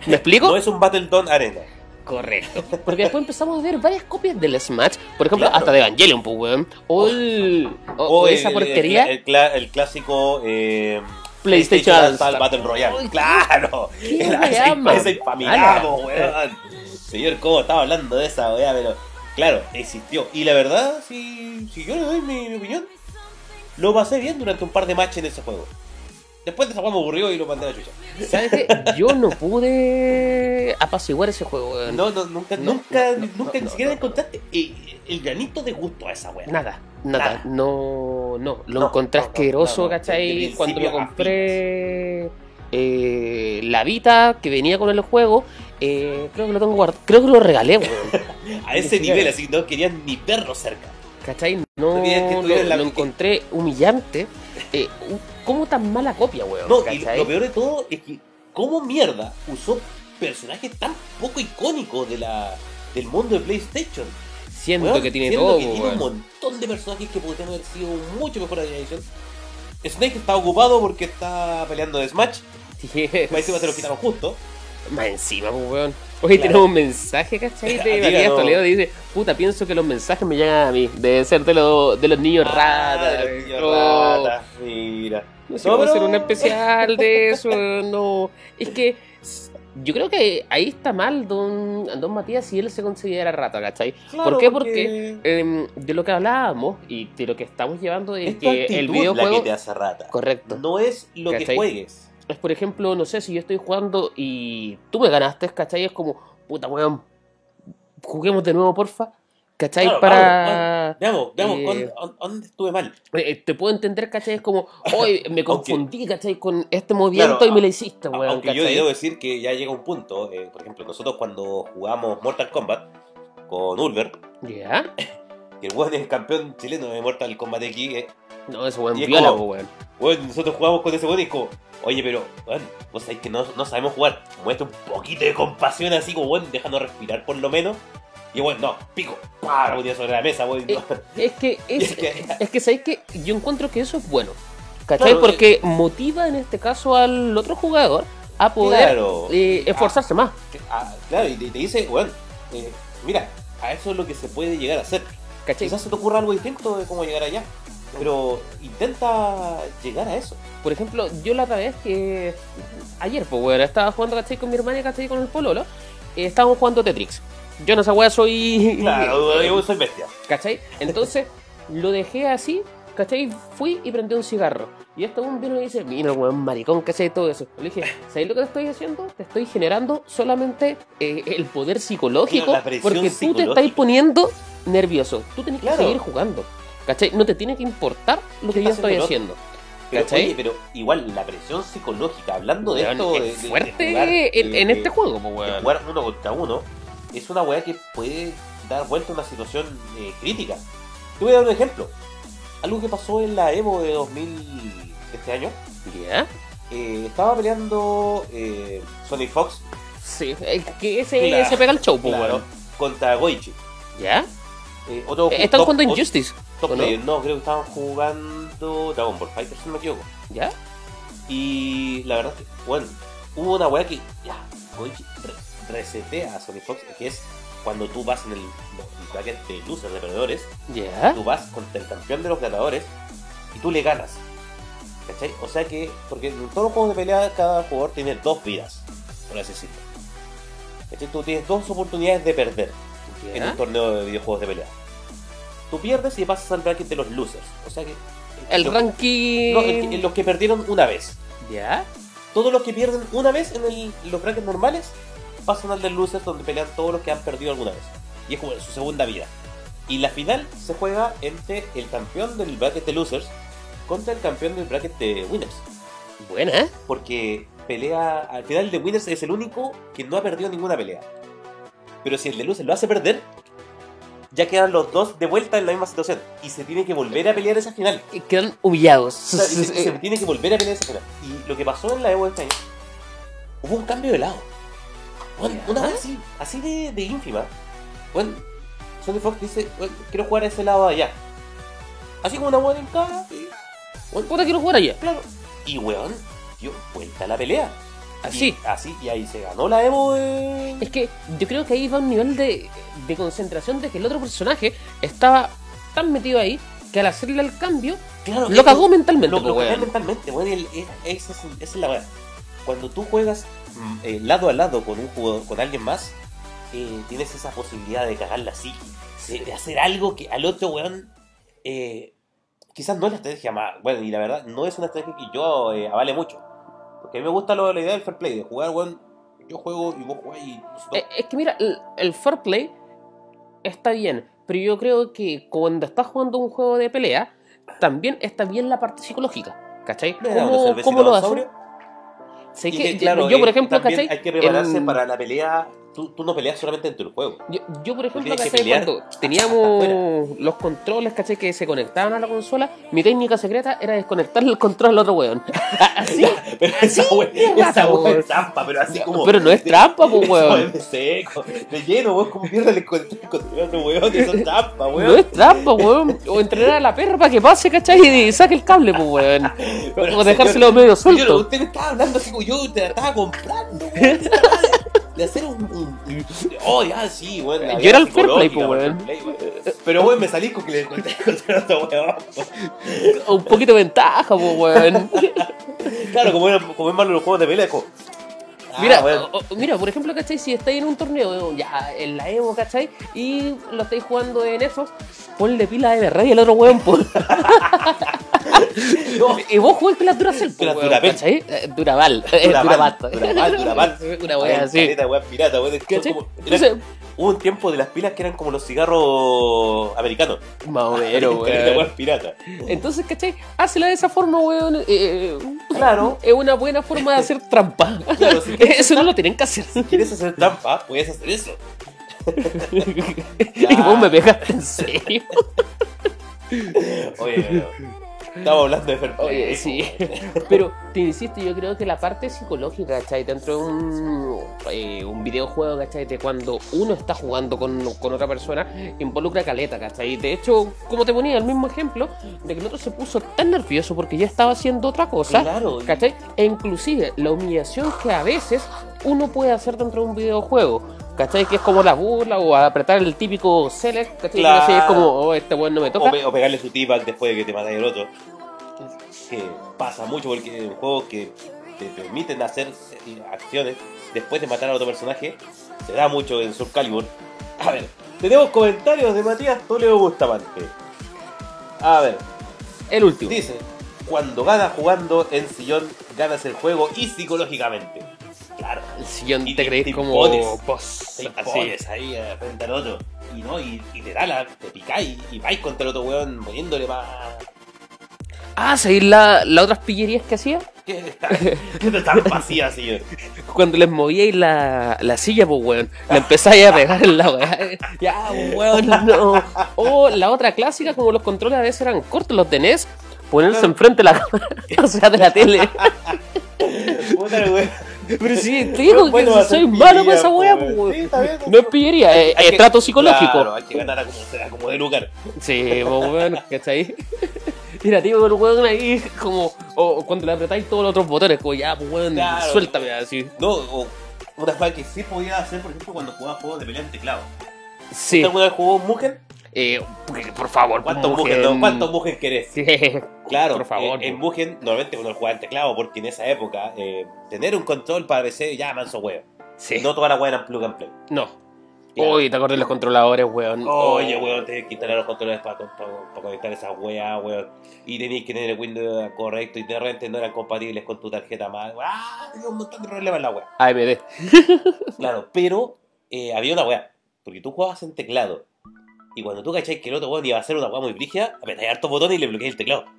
Speaker 2: ¿Me explico?
Speaker 1: No es un Battletoad Arena.
Speaker 2: Correcto. Porque después empezamos a ver varias copias del Smash, por ejemplo,
Speaker 1: Claro.
Speaker 2: hasta de Evangelion, pues, weón. O, el, o,
Speaker 1: O
Speaker 2: o
Speaker 1: el-
Speaker 2: esa porquería.
Speaker 1: El clásico eh,
Speaker 2: PlayStation
Speaker 1: All-Star
Speaker 2: All-Star.
Speaker 1: Battle Royale.
Speaker 2: Ay,
Speaker 1: ¡Claro! El ese infamigado, weón. Señor, ¿cómo estaba hablando de esa weá? Pero claro, existió. Y la verdad, si, si yo le doy mi, mi opinión, lo pasé bien durante un par de matches en ese juego. Después de esa me aburrió y lo mandé a la chucha.
Speaker 2: ¿Sabes qué? Yo no pude apaciguar ese juego, weón.
Speaker 1: No, no, nunca,
Speaker 2: No,
Speaker 1: nunca,
Speaker 2: no, no,
Speaker 1: nunca
Speaker 2: no,
Speaker 1: ni siquiera
Speaker 2: no.
Speaker 1: encontraste el, el granito de gusto a esa weá.
Speaker 2: Nada, nada,
Speaker 1: Nada.
Speaker 2: no, no, lo
Speaker 1: No,
Speaker 2: encontré
Speaker 1: no,
Speaker 2: asqueroso,
Speaker 1: no,
Speaker 2: ¿cachai? Cuando lo compré eh, la Vita que venía con el juego, eh, creo que lo tengo guardado, creo que lo regalé, weón.
Speaker 1: A ese
Speaker 2: Ni
Speaker 1: nivel, así, no querían ni verlo cerca.
Speaker 2: ¿Cachai? No,
Speaker 1: que
Speaker 2: lo,
Speaker 1: la-
Speaker 2: encontré humillante. eh, ¿cómo tan mala copia, weón?
Speaker 1: No, y lo peor de todo es que, ¿cómo mierda usó personajes tan poco icónicos de la, del mundo de PlayStation?
Speaker 2: Siento que tiene todo,
Speaker 1: que tiene un montón de personajes que podrían haber sido mucho mejor edición. Snake está ocupado porque está peleando de Smash. Más encima se lo quitaron justo.
Speaker 2: Más encima, pues, weón. Oye,
Speaker 1: Claro.
Speaker 2: tenemos un mensaje, ¿cachai? De. Matías Toledo dice, puta, pienso que los mensajes me llegan a mí. Debe ser de, los de los niños
Speaker 1: Ah,
Speaker 2: rata.
Speaker 1: de los niños
Speaker 2: No.
Speaker 1: rata, Mira.
Speaker 2: No sé,
Speaker 1: No,
Speaker 2: hacer un especial de eso, no. Es que yo creo que ahí está mal don, don Matías si él se considera rata, ¿cachai?
Speaker 1: Claro,
Speaker 2: ¿Por qué? Porque em, de lo que hablábamos y de lo que estamos llevando
Speaker 1: es
Speaker 2: que
Speaker 1: actitud
Speaker 2: el
Speaker 1: la que
Speaker 2: videojuego...
Speaker 1: te hace rata.
Speaker 2: Correcto.
Speaker 1: No es lo que juegues.
Speaker 2: Es por ejemplo, no sé, si yo estoy jugando y tú me ganaste, ¿cachai? Es como, puta weón, juguemos de nuevo, porfa. ¿Cachai?
Speaker 1: Claro,
Speaker 2: Para...
Speaker 1: Veamos, veamos,
Speaker 2: Eh,
Speaker 1: ¿dónde, estuve mal?
Speaker 2: Eh, te puedo entender, ¿cachai? Es como, hoy me confundí, ¿cachai? Con este movimiento
Speaker 1: Claro,
Speaker 2: y me lo hiciste, weón.
Speaker 1: Aunque yo
Speaker 2: ¿cachai?
Speaker 1: debo decir que ya llega un punto, eh, por ejemplo, nosotros cuando jugamos Mortal Kombat con Ulver,
Speaker 2: ¿Ya?
Speaker 1: que el weón es el campeón chileno de Mortal Kombat X, eh,
Speaker 2: No, ese weón viola, weón.
Speaker 1: weón, nosotros jugamos con ese weón y es como, oye, pero, weón, vos sabés que no, no sabemos jugar, muestra un poquito de compasión así como, weón, déjanos respirar por lo menos. Y weón, no, pico, ¡pah! ponía sobre la mesa.
Speaker 2: Eh,
Speaker 1: no.
Speaker 2: Es que, es,
Speaker 1: Es que-
Speaker 2: es que, ¿sabes que Yo encuentro que eso es bueno. ¿Cachai?
Speaker 1: Claro,
Speaker 2: Porque motiva en este caso al otro jugador a poder
Speaker 1: Claro.
Speaker 2: eh, esforzarse más.
Speaker 1: Ah, claro, y te, te dice, eh, mira, a eso es lo que se puede llegar a hacer.
Speaker 2: ¿Cachai?
Speaker 1: Quizás se te ocurra algo distinto de cómo llegar allá. Pero intenta llegar a eso.
Speaker 2: Por ejemplo, yo la otra vez que. Ayer, pues, weón, estaba jugando, ¿cachai? Con mi hermana y, ¿cachai? Con el Pololo. eh, estábamos jugando Tetrix. Yo en esa weá soy.
Speaker 1: Claro, yo soy bestia.
Speaker 2: ¿Cachai? Entonces, lo dejé así, ¿cachai? Fui y prendí un cigarro. Y este un vino y dice, mira, weón, maricón, ¿cachai? Todo eso. Le dije, ¿sabes lo que te estoy haciendo? Te estoy generando solamente eh, el poder psicológico.
Speaker 1: Presión
Speaker 2: porque tú te estás poniendo nervioso. Tú tenés
Speaker 1: Claro.
Speaker 2: que seguir jugando. ¿Cachai? No te tiene que importar lo que
Speaker 1: ¿Qué
Speaker 2: yo estoy
Speaker 1: haciendo. Pero,
Speaker 2: ¿Cachai?
Speaker 1: oye, pero igual la presión psicológica, hablando de
Speaker 2: Weón,
Speaker 1: esto,
Speaker 2: es
Speaker 1: de-
Speaker 2: fuerte
Speaker 1: de jugar,
Speaker 2: en, este juego, pues,
Speaker 1: jugar uno contra uno, es una weá que puede dar vuelta a una situación eh, crítica. Te voy a dar un ejemplo. Algo que pasó en la Evo de 2000 de este año.
Speaker 2: ¿Ya?
Speaker 1: eh, estaba peleando eh, Sony Fox
Speaker 2: Sí, que ese
Speaker 1: Claro.
Speaker 2: se pega el show, pues,
Speaker 1: claro,
Speaker 2: weón.
Speaker 1: contra Goichi.
Speaker 2: ¿Ya?
Speaker 1: Eh, otro
Speaker 2: Están
Speaker 1: top-
Speaker 2: jugando Injustice,
Speaker 1: top
Speaker 2: ¿o no?
Speaker 1: player. No, creo que estaban jugando Dragon Ball Fighter, si no me equivoco.
Speaker 2: ¿Ya?
Speaker 1: Y la verdad es que, bueno, hubo una weá que ya, Goichi re- resetea a Sony Fox, que es cuando tú vas en el, el bracket de losers de perdedores,
Speaker 2: ¿Ya?
Speaker 1: tú vas contra el campeón de los ganadores y tú le ganas. ¿Cachai? O sea que, porque en todos los juegos de pelea cada jugador tiene dos vidas, por así decirlo. ¿Cachai? Tú tienes dos oportunidades de perder en un torneo de videojuegos de pelea. Tú pierdes y pasas al bracket de los losers. O sea que.
Speaker 2: El
Speaker 1: los-
Speaker 2: ranking...
Speaker 1: no, el que- los que perdieron una vez.
Speaker 2: ¿Ya?
Speaker 1: Todos los que pierden una vez en el- los brackets normales pasan al del losers donde pelean todos los que han perdido alguna vez. Y es como su segunda vida. Y la final se juega entre el campeón del bracket de losers contra el campeón del bracket de winners.
Speaker 2: Buena, ¿eh?
Speaker 1: Porque pelea. Al final el de winners es el único que no ha perdido ninguna pelea. Pero si el de losers lo hace perder, ya quedan los dos de vuelta en la misma situación. Y se tiene que volver a pelear esa final.
Speaker 2: Quedan humillados.
Speaker 1: O sea, se, se tiene que volver a pelear esa final. Y lo que pasó en la Evo de este año, hubo un cambio de lado. Bueno, una vez así, así de, de ínfima. Bueno, Sony Fox dice, "Bueno, quiero jugar a ese lado de allá. Así como una buena en cara. y, bueno,
Speaker 2: Puta, quiero jugar allá.
Speaker 1: claro. Y weón, dio vuelta a la pelea.
Speaker 2: Así.
Speaker 1: Y, así, y ahí se ganó la Evo de...
Speaker 2: Es que yo creo que ahí va un nivel de, de concentración de que el otro personaje estaba tan metido ahí que al hacerle el cambio
Speaker 1: Claro,
Speaker 2: lo cagó mentalmente,
Speaker 1: Lo, lo cagó
Speaker 2: weón.
Speaker 1: mentalmente, weón, esa es, es la verdad. Cuando tú juegas mm, eh, lado a lado con un jugador, con alguien más, eh, tienes esa posibilidad de cagar la psique, de, de hacer algo que al otro weón eh, quizás no es la estrategia más, bueno, y la verdad no es una estrategia que yo avale mucho. Porque a mí me gusta lo- la idea del fair play, de jugar, weón, yo juego y vos jugás y nosotros-
Speaker 2: Es que mira, el, el fair play está bien, pero yo creo que cuando estás jugando un juego de pelea, también está bien la parte psicológica. ¿Cachai? ¿Cómo, cómo lo
Speaker 1: sobrio.
Speaker 2: Sé que,
Speaker 1: que, claro,
Speaker 2: yo, por ejemplo,
Speaker 1: también
Speaker 2: ¿cachai?
Speaker 1: hay que prepararse
Speaker 2: En-
Speaker 1: para la pelea tú, tú no peleas solamente dentro del juego.
Speaker 2: Yo, yo, por ejemplo,
Speaker 1: que pelear
Speaker 2: Cuando
Speaker 1: hasta
Speaker 2: teníamos los controles, ¿cachai? Que se conectaban a la consola, mi técnica secreta era desconectar el control al otro weón. Así,
Speaker 1: Pero
Speaker 2: así
Speaker 1: esa wea,
Speaker 2: de rata,
Speaker 1: esa
Speaker 2: weón.
Speaker 1: es trampa, pero así como.
Speaker 2: Pero no es trampa, pues,
Speaker 1: Esa
Speaker 2: weón.
Speaker 1: es seco, de lleno, weón, como pierde el control el otro weón, eso es trampa, weón.
Speaker 2: No es trampa, weón. O entrenar a la perra para que pase, ¿cachai? Y saque el cable, pues, weón.
Speaker 1: Pero,
Speaker 2: O dejárselo
Speaker 1: señor,
Speaker 2: medio
Speaker 1: señor,
Speaker 2: suelto.
Speaker 1: usted me estaba hablando así como yo te la estaba comprando, weón. De hacer un. un- Oh, ya, sí, weón.
Speaker 2: Yo era el fair play, pues,
Speaker 1: weón. Pero, weón, me salí con que le encontré otro weón.
Speaker 2: Un poquito de ventaja, pues, weón.
Speaker 1: Claro, como, era, como es malo los juegos de pelea, como. ah,
Speaker 2: Mira,
Speaker 1: weón.
Speaker 2: o- o- mira, por ejemplo, ¿cachai? Si estáis en un torneo, ya en la Evo, ¿cachai? Y lo estáis jugando en esos, ponle pila de verdad y el otro weón, pues. Y vos jugaste las Duracell, pues. ¿cachai? Eh, Duraval, eh,
Speaker 1: Duraval,
Speaker 2: Durabat.
Speaker 1: Duraval, Duraval.
Speaker 2: Una wea así.
Speaker 1: de weas pirata,
Speaker 2: Entonces,
Speaker 1: Hubo un tiempo de las pilas que eran como los cigarros americanos.
Speaker 2: más o menos,
Speaker 1: Caleta de
Speaker 2: weón.
Speaker 1: weas piratas.
Speaker 2: Entonces, ¿cachai? Hácela de esa forma, weón. eh,
Speaker 1: Claro.
Speaker 2: Es una buena forma de hacer trampa.
Speaker 1: Claro, si
Speaker 2: Eso no lo tienen que hacer.
Speaker 1: ¿Quieres hacer trampa? Puedes hacer eso.
Speaker 2: Y vos me pegaste en serio.
Speaker 1: Oye, estamos hablando de fair play,
Speaker 2: Oye, sí. Pero te insisto, yo creo que la parte psicológica, ¿cachai? Dentro de un, eh, un videojuego, ¿cachai? De cuando uno está jugando con, con otra persona, involucra caleta, ¿cachai? De hecho, como te ponía el mismo ejemplo, de que el otro se puso tan nervioso porque ya estaba haciendo otra cosa,
Speaker 1: Claro.
Speaker 2: ¿cachai? E inclusive la humillación que a veces uno puede hacer dentro de un videojuego. ¿Cachai? Que es como la burla o apretar el típico select, ¿cachai?
Speaker 1: Claro.
Speaker 2: Así es como, oh, este weón no me toca.
Speaker 1: O, pe- o pegarle su t-bag después de que te matáis el otro. Que pasa mucho porque en juegos que te permiten hacer eh, acciones después de matar a otro personaje, se da mucho en Soul Calibur. A ver, tenemos comentarios de Matías Toledo Bustamante. A ver,
Speaker 2: El último.
Speaker 1: dice: Cuando ganas jugando en sillón, ganas el juego y psicológicamente. Claro,
Speaker 2: El sillón
Speaker 1: Y
Speaker 2: te crees
Speaker 1: te
Speaker 2: como
Speaker 1: impones.
Speaker 2: boss.
Speaker 1: te
Speaker 2: Así.
Speaker 1: ahí eh, frente al otro. Y no, y, y te da la, te picáis y vais contra el otro weón poniéndole más.
Speaker 2: Ah, ¿sabéis la, las otras pillerías que hacía?
Speaker 1: ¿Qué tan vacía, señor?
Speaker 2: Cuando les movíais la, la silla, pues weón. Le empezáis a pegar en la weá. Ya, pues, weón, no. O la otra clásica, como los controles a veces eran cortos, los de NES, ponerse enfrente de la o sea, de la tele.
Speaker 1: Puta, weón.
Speaker 2: Pero sí, te digo
Speaker 1: Bueno,
Speaker 2: que soy malo para esa weá,
Speaker 1: pues,
Speaker 2: pues
Speaker 1: sí,
Speaker 2: No es pillería, es,
Speaker 1: Hay
Speaker 2: es
Speaker 1: que-
Speaker 2: trato psicológico.
Speaker 1: Claro, hay que ganar a como de lugar.
Speaker 2: Sí, pues weón, ¿cachai? Mira, tío, el weón ahí como. O cuando le apretáis todos los otros botones, como ya, pues weón,
Speaker 1: Claro.
Speaker 2: suéltame así.
Speaker 1: No, o una cosa que sí podía hacer, por ejemplo, cuando jugaba juegos de pelea en teclado.
Speaker 2: Sí.
Speaker 1: ¿Usted alguna vez jugó Mugen?
Speaker 2: Eh, por favor,
Speaker 1: ¿Cuántos
Speaker 2: Mugen.
Speaker 1: No? ¿Cuántos Mugen querés?
Speaker 2: Sí.
Speaker 1: Claro,
Speaker 2: Por favor,
Speaker 1: En, en. Mugen, normalmente uno jugaba en teclado, porque en esa época, eh, tener un control para PC ya manso huevo.
Speaker 2: Sí.
Speaker 1: No toda la weá eran plug and play.
Speaker 2: No. Uy, te acordé de los controladores, weón.
Speaker 1: Oye, weón, tenés que instalar los controles para, conectar esas weas, weón. Y tenéis que tener el Windows correcto y de repente no eran compatibles con tu tarjeta más. ¡Ah! Tenía un montón de problemas en la wea.
Speaker 2: AMD.
Speaker 1: Claro, pero eh, había una wea. Porque tú jugabas en teclado. Y cuando tú cacháis que el otro weón iba a hacer una wea muy brígida, apretáis hartos botones y le bloqueáis el teclado.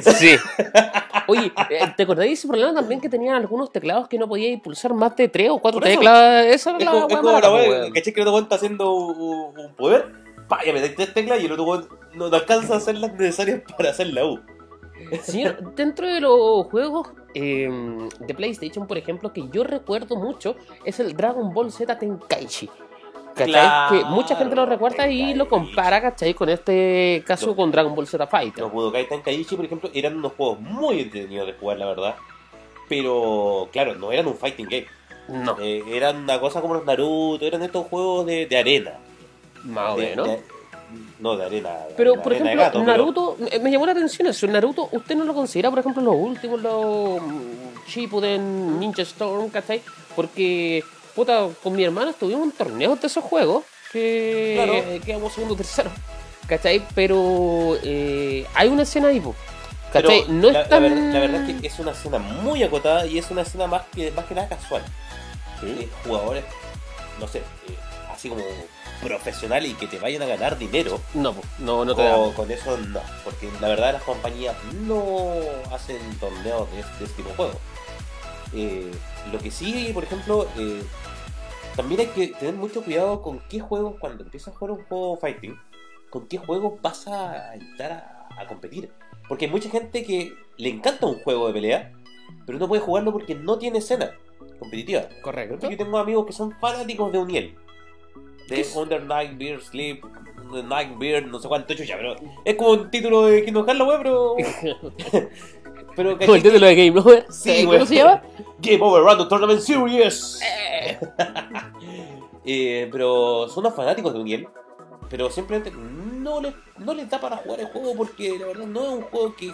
Speaker 2: Sí. Oye, eh, ¿te acordáis de ese problema también que tenían algunos teclados que no podíais pulsar más de tres o cuatro
Speaker 1: eso.
Speaker 2: teclas? Esa era
Speaker 1: Es
Speaker 2: la
Speaker 1: como, es
Speaker 2: weá
Speaker 1: como la wea,
Speaker 2: weón.
Speaker 1: ¿cachai que el otro weón está haciendo un, un poder? Pa, y apretáis tres teclas y el otro weón no, no alcanza a hacer las necesarias para hacer la U.
Speaker 2: Señor, dentro de los juegos eh, de PlayStation, por ejemplo, que yo recuerdo mucho, es el Dragon Ball Z Tenkaichi. ¿Cachai?
Speaker 1: Claro,
Speaker 2: que mucha gente lo recuerda y lo compara, ¿cachai? Con este caso con Dragon Ball Z Fighter.
Speaker 1: Los Budokai Tenkaichi, por ejemplo, eran unos juegos muy entretenidos de jugar, la verdad. Pero, claro, no eran un fighting game.
Speaker 2: No,
Speaker 1: Eh, eran una cosa como los Naruto, eran estos juegos de, de arena.
Speaker 2: más o menos.
Speaker 1: no, de arena.
Speaker 2: Pero,
Speaker 1: de
Speaker 2: por
Speaker 1: arena
Speaker 2: ejemplo,
Speaker 1: gato,
Speaker 2: Naruto, me- me llamó la atención eso. Naruto, ¿usted no lo considera, por ejemplo, los últimos, los mm, Shippuden, Ninja Storm, ¿cachai? Porque, puta, con mi hermano estuvimos en torneos de esos juegos que
Speaker 1: Claro.
Speaker 2: quedamos segundo o tercero, ¿cachai? Pero eh, hay una escena ahí, po,
Speaker 1: pero
Speaker 2: ¿cachai? no
Speaker 1: la,
Speaker 2: es
Speaker 1: la
Speaker 2: tan...
Speaker 1: ver- la verdad es que es una escena muy acotada y es una escena más que, más que nada casual. Eh, jugadores, no sé, eh, así como profesionales y que te vayan a ganar dinero.
Speaker 2: No, no, no te
Speaker 1: con,
Speaker 2: da.
Speaker 1: con eso no, porque la verdad las compañías no hacen torneos de, de este tipo de juego. Eh, lo que sí, por ejemplo, eh, también hay que tener mucho cuidado con qué juegos, cuando empiezas a jugar un juego fighting, con qué juegos vas a entrar a, a competir. Porque hay mucha gente que le encanta un juego de pelea, pero no puede jugarlo porque no tiene escena competitiva.
Speaker 2: Correcto.
Speaker 1: yo tengo amigos que son fanáticos de Uniel.
Speaker 2: ¿Qué
Speaker 1: De
Speaker 2: es?
Speaker 1: Under Night Beer Sleep, Night Beer, no sé cuánto chucha, pero es como un título de Kingdom Hearts, weón, pero. pero
Speaker 2: Como el título de Game Over.
Speaker 1: Sí,
Speaker 2: ¿Cómo se llama?
Speaker 1: Game Over Random Tournament Series. Eh, pero son unos fanáticos de Uniel. Pero simplemente no les, no les da para jugar el juego porque la verdad no es un juego que,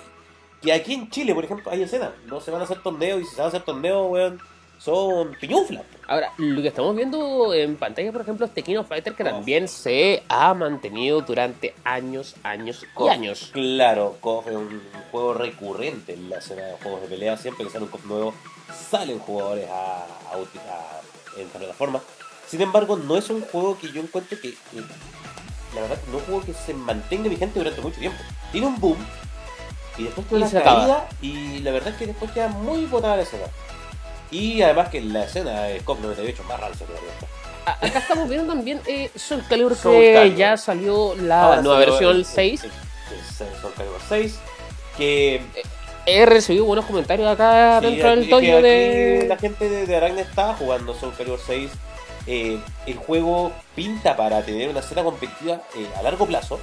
Speaker 1: que aquí en Chile, por ejemplo, hay escena. No se van a hacer torneos y si se van a hacer torneos, weón, son piñuflas.
Speaker 2: Ahora, lo que estamos viendo en pantalla, por ejemplo, es Tekken Fighter, que
Speaker 1: Oh.
Speaker 2: también se ha mantenido durante años, años y años.
Speaker 1: Claro, KOF es un juego recurrente en la escena de juegos de pelea. Siempre que sale un KOF nuevo, salen jugadores a, a, a- en plataforma. Sin embargo, no es un juego que yo encuentro que, que- la verdad, no es un juego que se mantenga vigente durante mucho tiempo. Tiene un boom y después tiene una
Speaker 2: acaba.
Speaker 1: caída y la verdad es que después queda muy botada la escena. Y además que la escena de KOF 98 es más rancio que la otra.
Speaker 2: Acá estamos viendo también eh, Soul Calibur,
Speaker 1: Soul
Speaker 2: que
Speaker 1: Calibur.
Speaker 2: ya salió la
Speaker 1: Ahora
Speaker 2: nueva versión
Speaker 1: el-
Speaker 2: el 6.
Speaker 1: el- el- Soul Calibur 6 que
Speaker 2: He recibido buenos comentarios acá
Speaker 1: Sí,
Speaker 2: dentro del
Speaker 1: aquí
Speaker 2: de...
Speaker 1: La gente de, de Aracne está jugando Soul Calibur 6. Eh, el juego pinta para tener una escena competitiva eh, a largo plazo.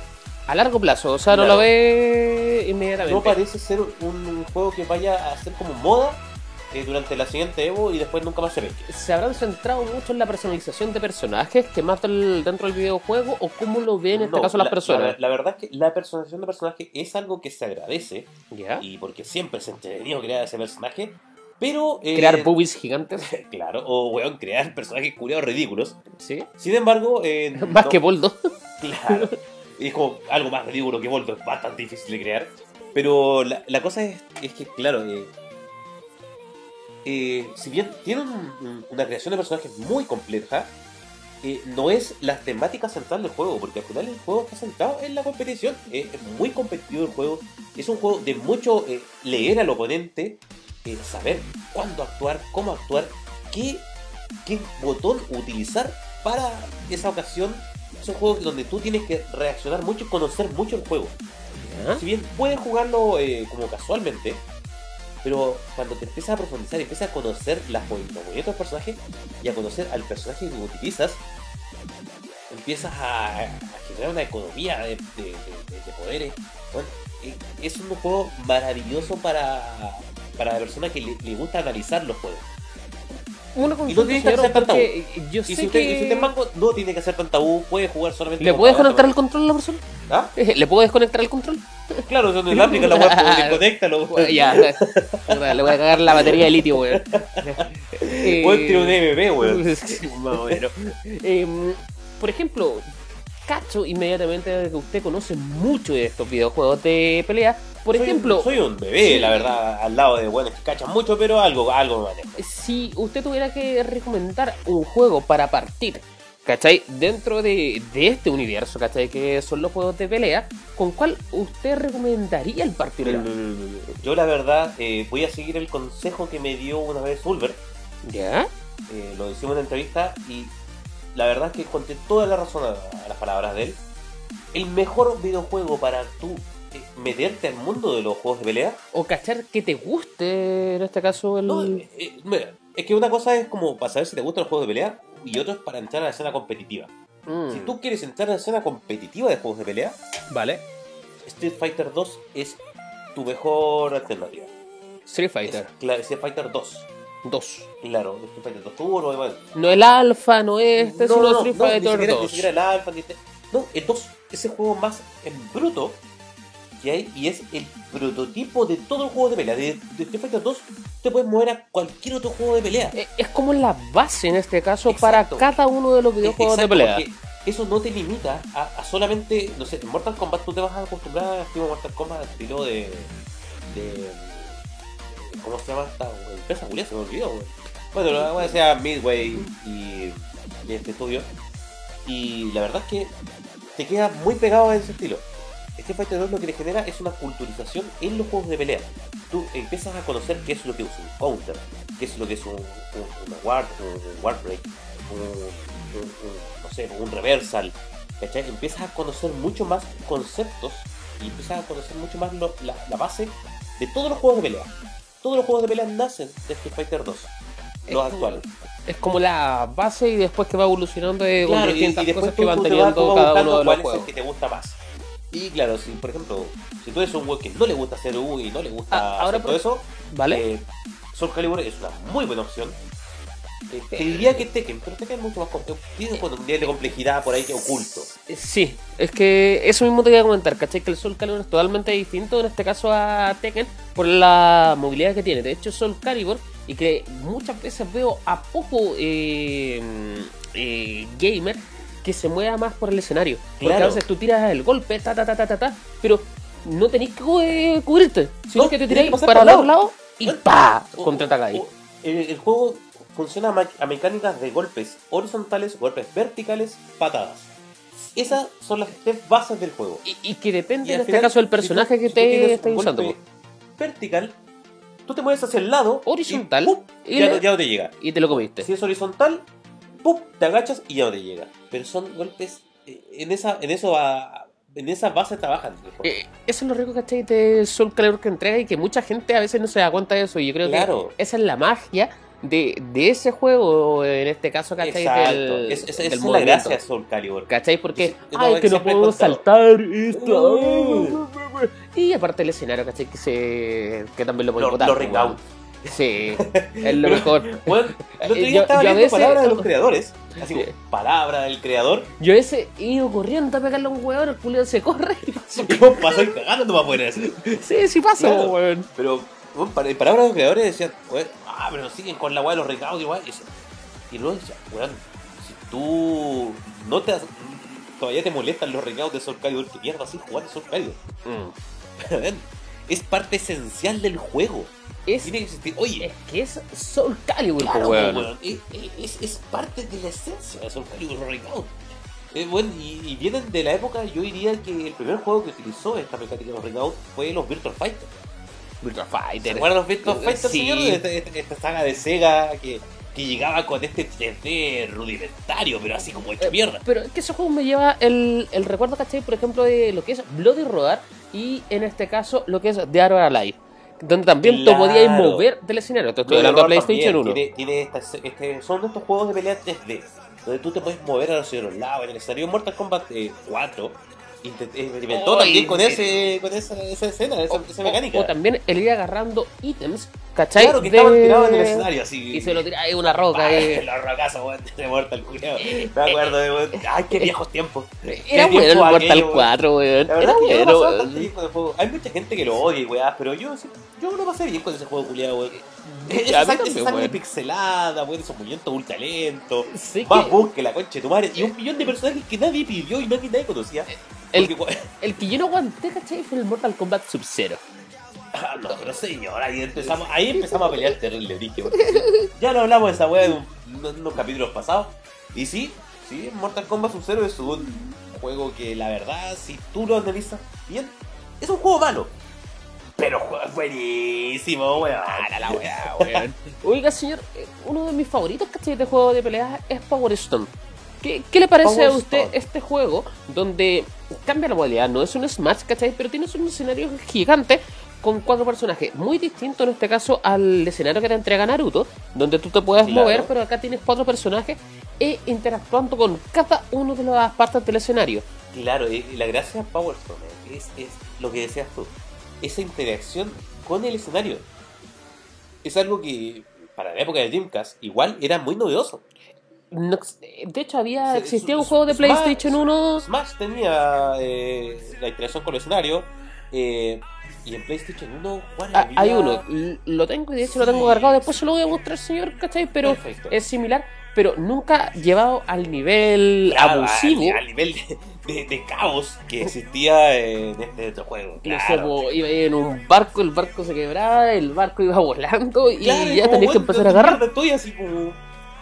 Speaker 2: A largo plazo, o sea, no
Speaker 1: Claro.
Speaker 2: lo ve inmediatamente.
Speaker 1: No parece ser un, un juego que vaya a ser como moda eh, durante la siguiente Evo y después nunca más se ve.
Speaker 2: ¿Se habrán centrado mucho en la personalización de personajes que más del- dentro del videojuego o cómo lo ven en este caso las
Speaker 1: la-
Speaker 2: personas?
Speaker 1: La, la verdad es que la personalización de personaje es algo que se agradece
Speaker 2: ¿Ya?
Speaker 1: y porque siempre se entretenido crear ese personaje. Pero. eh,
Speaker 2: Crear boobies gigantes,
Speaker 1: Claro, o weón, crear personajes curiosos ridículos.
Speaker 2: ¿sí?
Speaker 1: Sin embargo. eh,
Speaker 2: Más
Speaker 1: no-
Speaker 2: que Boldo.
Speaker 1: Claro. Es como algo más ridículo que Volto, es bastante difícil de crear. Pero la, la cosa es, es que, claro, eh, eh, si bien tiene un- un- una creación de personajes muy compleja, eh, no es la temática central del juego, porque al final el juego está centrado en la competición. Eh, es muy competitivo el juego, es un juego de mucho eh, leer al oponente, saber cuándo actuar, cómo actuar, qué, qué botón utilizar para esa ocasión. Es un juego donde tú tienes que reaccionar mucho y conocer mucho el juego. Si bien puedes jugarlo como casualmente, pero cuando te empiezas a profundizar y empiezas a conocer las los movimientos del personaje y a conocer al personaje que utilizas, empiezas a, generar una economía de, de- de- de poderes. Eh, es un juego maravilloso para, para la persona que le, le gusta analizar los juegos.
Speaker 2: Una
Speaker 1: Y no tiene que
Speaker 2: señor,
Speaker 1: ser tan
Speaker 2: porque yo
Speaker 1: Y
Speaker 2: sé
Speaker 1: si usted,
Speaker 2: que...
Speaker 1: y si usted es manco, no tiene que ser tan tabú, puede jugar solamente
Speaker 2: ¿Le
Speaker 1: con
Speaker 2: puedes
Speaker 1: palanca,
Speaker 2: conectar el control a la persona?
Speaker 1: ¿Ah?
Speaker 2: ¿Le puedo desconectar el control?
Speaker 1: Claro, son inalámbricas la web, pues, desconéctalo.
Speaker 2: Bueno, ya, le voy a cagar la batería de litio, weón. Eh,
Speaker 1: Weón, tiene un MP, weón.
Speaker 2: Em, por ejemplo, cacho inmediatamente que usted conoce mucho de estos videojuegos de pelea. Por
Speaker 1: Soy-
Speaker 2: ejemplo,
Speaker 1: Soy un bebé, la verdad, al lado de buenos que cachan mucho, pero algo, algo me manejo.
Speaker 2: si usted tuviera que recomendar un juego para partir, ¿cachai? Dentro de, de este universo, ¿cachai? Que son los juegos de pelea, ¿con cuál usted recomendaría el partir?
Speaker 1: Mira, Yo la verdad eh, voy a seguir el consejo que me dio una vez Ulver.
Speaker 2: ¿Ya?
Speaker 1: Eh, lo hicimos en una entrevista y la verdad es que conté toda la razón a, a las palabras de él. El mejor videojuego para tú eh, meterte al mundo de los juegos de pelea.
Speaker 2: O cachar que te guste, en este caso, el...
Speaker 1: No, eh, eh, mira, es que una cosa es como para saber si te gustan los juegos de pelea y otro es para entrar a la escena competitiva.
Speaker 2: Mm,
Speaker 1: Si tú quieres entrar a la escena competitiva de juegos de pelea,
Speaker 2: Vale.
Speaker 1: Street Fighter 2 es tu mejor alternativa.
Speaker 2: Street
Speaker 1: Es,
Speaker 2: Fighter
Speaker 1: claro, Street Fighter 2.
Speaker 2: 2.
Speaker 1: Claro, Street Fighter 2 Turbo, bueno.
Speaker 2: No el alfa, no este, sino Street
Speaker 1: ni
Speaker 2: Fighter
Speaker 1: siquiera,
Speaker 2: 2.
Speaker 1: Ni siquiera el Alpha, ni este- No, el 2 es el juego más en bruto que hay y es el prototipo de todo el juego de pelea. De, de Street Fighter 2 te puedes mover a cualquier otro juego de pelea.
Speaker 2: Eh, Es como la base en este caso
Speaker 1: Exacto.
Speaker 2: para cada uno de los videojuegos de
Speaker 1: Exacto,
Speaker 2: pelea.
Speaker 1: porque Eso no te limita a, a solamente, no sé, en Mortal Kombat tú te vas a acostumbrar estilo Mortal Kombat, al estilo de, de ¿cómo se llama esta empresa Julia? Se me olvidó. Bueno, la a sea Midway y, y este estudio. Y la verdad es que te queda muy pegado a ese estilo. Street Fighter 2 lo que le genera es una culturización en los juegos de pelea. Tú empiezas a conocer qué es lo que es un counter, qué es lo que es un, un, una ward, un, un no sé, un reversal, ¿cachai? Empiezas a conocer mucho más conceptos y empiezas a conocer mucho más lo- la, la base de todos los juegos de pelea. Todos los juegos de pelea nacen de Street Fighter 2,
Speaker 2: Es
Speaker 1: los actuales.
Speaker 2: Es como la base y después que va evolucionando eh, con
Speaker 1: Claro, y, y después
Speaker 2: cosas
Speaker 1: tú,
Speaker 2: que van teniendo cada uno de los
Speaker 1: cuál es
Speaker 2: juegos.
Speaker 1: el que te gusta más. Y claro, si por ejemplo, si tú eres un weón que no le gusta hacer U y no le gusta
Speaker 2: Ah, ahora
Speaker 1: hacer
Speaker 2: por-
Speaker 1: todo eso,
Speaker 2: ¿Vale?
Speaker 1: eh, Soul Calibur es una muy buena opción. Te diría que Tekken, pero Tekken es mucho más complejo. Tiene bueno, un nivel de complejidad por ahí que oculto.
Speaker 2: Eh, Sí, es que eso mismo te iba a comentar, ¿cachai? Que el Soul Calibur es totalmente distinto en este caso a Tekken por la movilidad que tiene. De hecho, Soul Calibur, y que muchas veces veo a poco eh, eh, gamer que se mueva más por el escenario. Porque
Speaker 1: Claro.
Speaker 2: a veces tú tiras el golpe, ta, ta, ta, ta, ta, ta, pero no tenés que cubrirte, sino
Speaker 1: No,
Speaker 2: que te tiráis para
Speaker 1: al lado.
Speaker 2: y
Speaker 1: Bueno,
Speaker 2: ¡pa!
Speaker 1: O- El, el juego funciona a, mecánicas de golpes horizontales, golpes verticales, patadas. Esas son las tres bases del juego.
Speaker 2: Y, y que depende
Speaker 1: Y
Speaker 2: en este
Speaker 1: final,
Speaker 2: caso del
Speaker 1: si tú-
Speaker 2: personaje que
Speaker 1: si tú
Speaker 2: te
Speaker 1: tienes
Speaker 2: estés usando.
Speaker 1: golpe Vertical, tú te mueves hacia el lado. y
Speaker 2: Horizontal,
Speaker 1: ¡pum!
Speaker 2: y
Speaker 1: ya,
Speaker 2: le-
Speaker 1: ya no te llega.
Speaker 2: Y te lo comiste.
Speaker 1: Si es horizontal, ¡pum! te agachas y ya no te llega. Pero son golpes. eh, En esa, en eso va- en esa base trabajan.
Speaker 2: Eh, eso es lo rico, ¿cachai? De Soul Calibur que entrega y que mucha gente a veces no se da cuenta de eso. Y yo creo
Speaker 1: Claro.
Speaker 2: que esa es la magia de, de ese juego, en este caso, ¿cachai?
Speaker 1: Exacto.
Speaker 2: Del,
Speaker 1: es, es- esa
Speaker 2: del
Speaker 1: es la gracia de Soul Calibur.
Speaker 2: ¿Cachai? Porque,
Speaker 1: es
Speaker 2: ay,
Speaker 1: lo
Speaker 2: que no
Speaker 1: contado.
Speaker 2: saltar esto.
Speaker 1: Uh.
Speaker 2: Y aparte el escenario, ¿cachai? Que, se, que también lo podemos botar. pues,
Speaker 1: ring out.
Speaker 2: Sí, es lo mejor.
Speaker 1: Bueno, día
Speaker 2: yo-
Speaker 1: estaba
Speaker 2: yo veces-
Speaker 1: palabras de los creadores. Así como,
Speaker 2: Sí.
Speaker 1: palabra del creador.
Speaker 2: Yo ese he ido corriendo a pegarle a un hueón, el culio se corre y pasó.
Speaker 1: Vos pasó y cagando no va a poder hacer.
Speaker 2: Sí, sí pasa,
Speaker 1: Claro. Pero, bueno, para- en palabras de los creadores decían, ah, pero siguen con la weá de los recados igual. Y, y luego decía, weón, si tú no te has- todavía te molestan los recados de Soul Calibur, que mierda así jugar Soul Calibur. Weón, es parte esencial del juego.
Speaker 2: Es,
Speaker 1: Tiene que existir. Oye,
Speaker 2: es que es Soul Calibur,
Speaker 1: Claro,
Speaker 2: weón.
Speaker 1: weón, Es, es- es parte de la esencia de Soul Calibur. Eh, bueno, y, y vienen de la época, yo diría que el primer juego que utilizó esta mecánica de Breakout fue los Virtual Fighter.
Speaker 2: Virtua
Speaker 1: ¿Se
Speaker 2: Fighter.
Speaker 1: acuerdan los Virtual
Speaker 2: Sí.
Speaker 1: Fighter, señor? Esta, esta- saga de Sega que, que llegaba con este 3D rudimentario, pero así como hecho
Speaker 2: Eh,
Speaker 1: mierda.
Speaker 2: Pero es que ese juego me lleva el, el recuerdo, ¿cachai? Por ejemplo, de lo que es Bloody Roar y en este caso lo que es The Arrow Alive. Donde también te
Speaker 1: Claro.
Speaker 2: podías mover del escenario. Te estoy hablando de PlayStation
Speaker 1: también
Speaker 2: 1.
Speaker 1: Tiene, tiene estas- este, son estos juegos de pelea 3D, donde tú te puedes mover a los de los lados. En el escenario Mortal Kombat eh, 4 experimentó
Speaker 2: Ay,
Speaker 1: también con,
Speaker 2: eh.
Speaker 1: ese, con esa, esa escena, esa, esa mecánica.
Speaker 2: O también el ir agarrando ítems, ¿cachai?
Speaker 1: claro, que
Speaker 2: De-
Speaker 1: estaban tirados en el escenario así.
Speaker 2: Y se lo tira ahí una roca. Eh.
Speaker 1: Los rocazos, weón, de Mortal culiao. Me acuerdo de, weón, ay, qué viejos tiempos.
Speaker 2: Era bueno el Mortal
Speaker 1: aquello,
Speaker 2: 4, weón.
Speaker 1: La
Speaker 2: Era bueno, weón.
Speaker 1: Hay mucha gente que lo odia weá, pero yo, yo lo pasé bien con ese juego culiado, weón. Esa sangre, esa sangre
Speaker 2: weón.
Speaker 1: pixelada, weón, esos movimientos ultra lentos.
Speaker 2: Sí
Speaker 1: Más
Speaker 2: que-
Speaker 1: la concha de tu madre. Y un millón de personajes que nadie pidió y nadie, nadie conocía.
Speaker 2: El-
Speaker 1: Porque,
Speaker 2: El que yo no aguanté, ¿cachai? Fue el Mortal Kombat Sub-Zero.
Speaker 1: ah, no, pero señor, ahí empezamos, ahí empezamos a pelear terrible, dije. Ya lo hablamos de esa weá en, en unos capítulos pasados. Y sí, sí, Mortal Kombat Sub-Zero es un juego que la verdad, si tú lo analizas bien, es un juego malo. Pero juego buenísimo, weón.
Speaker 2: Para la weá, weón. Oiga, señor, eh, uno de mis favoritos, ¿cachai? De juego de peleas es Power Stone. ¿Qué, qué le parece
Speaker 1: Power
Speaker 2: a usted
Speaker 1: Stone.
Speaker 2: este juego donde cambia la modalidad? No es un Smash, ¿cachai? Pero tienes un escenario gigante con cuatro personajes. Muy distinto en este caso al escenario que te entrega Naruto, donde tú te puedes
Speaker 1: Claro.
Speaker 2: mover, pero acá tienes cuatro personajes e interactuando con cada una de las partes del escenario.
Speaker 1: Claro, y la gracia de Power Stone es, es lo que decías tú. Esa interacción con el escenario. Es algo que para la época de Dreamcast igual era muy novedoso.
Speaker 2: No- de hecho, había existía
Speaker 1: su-
Speaker 2: un juego de
Speaker 1: Smash-
Speaker 2: PlayStation 1
Speaker 1: Smash tenía eh, la interacción con el escenario. eh, y en PlayStation 1, ¿cuál
Speaker 2: Ah, hay uno, lo tengo y de hecho lo tengo cargado, después se lo voy a mostrar, señor, ¿cachai? Pero
Speaker 1: Perfecto.
Speaker 2: es similar, pero nunca llevado al nivel
Speaker 1: Claro,
Speaker 2: abusivo.
Speaker 1: Al, al nivel de, de- de caos que existía en este otro juego.
Speaker 2: No sé,
Speaker 1: Claro.
Speaker 2: iba en un barco, el barco se quebraba, el barco iba volando y
Speaker 1: Claro,
Speaker 2: ya tenías que empezar a agarrar.
Speaker 1: Estoy así como.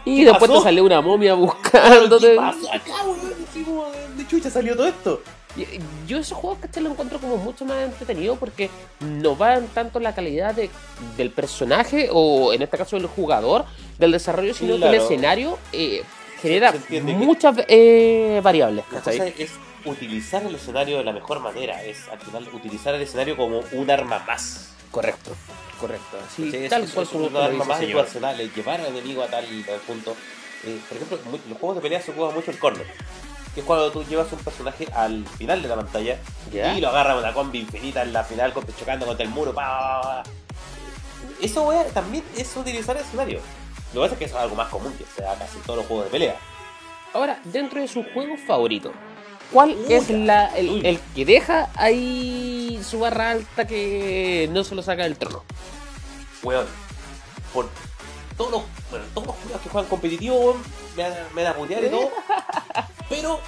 Speaker 2: Y
Speaker 1: ¿qué
Speaker 2: después
Speaker 1: pasó?
Speaker 2: te sale una momia
Speaker 1: ¿Qué
Speaker 2: buscándote.
Speaker 1: pasó acá, weón? Así como, ¿de chucha salió todo esto?
Speaker 2: Yo esos juegos que lo encuentro como mucho más entretenido porque no van tanto la calidad de, del personaje o en este caso del jugador, del desarrollo, sino que el
Speaker 1: Claro.
Speaker 2: escenario eh, genera muchas eh, variables,
Speaker 1: La cosa es utilizar el escenario de la mejor manera, es al final utilizar el escenario como un arma más.
Speaker 2: Correcto, correcto. Sí, tal
Speaker 1: es,
Speaker 2: cual
Speaker 1: es
Speaker 2: como
Speaker 1: un arma más de tu arsenal, es llevar al enemigo a tal, punto. Eh, por ejemplo, los juegos de pelea se juegan mucho el corner, que es cuando tú llevas un personaje al final de la pantalla
Speaker 2: Ya.
Speaker 1: y lo agarra una combi infinita en la final chocando contra el muro. pa, pa, pa, pa. Eso wea, también es utilizar el escenario. Lo que pasa es que eso es algo más común que se da casi en todos los juegos de pelea.
Speaker 2: Ahora, dentro de su juego favorito, ¿cuál
Speaker 1: Uy,
Speaker 2: es la, el, que deja ahí su barra alta que no se lo saca del trono?
Speaker 1: weón, por todos los, bueno, todos los juegos que juegan competitivo, weón, me me van a putear y todo, pero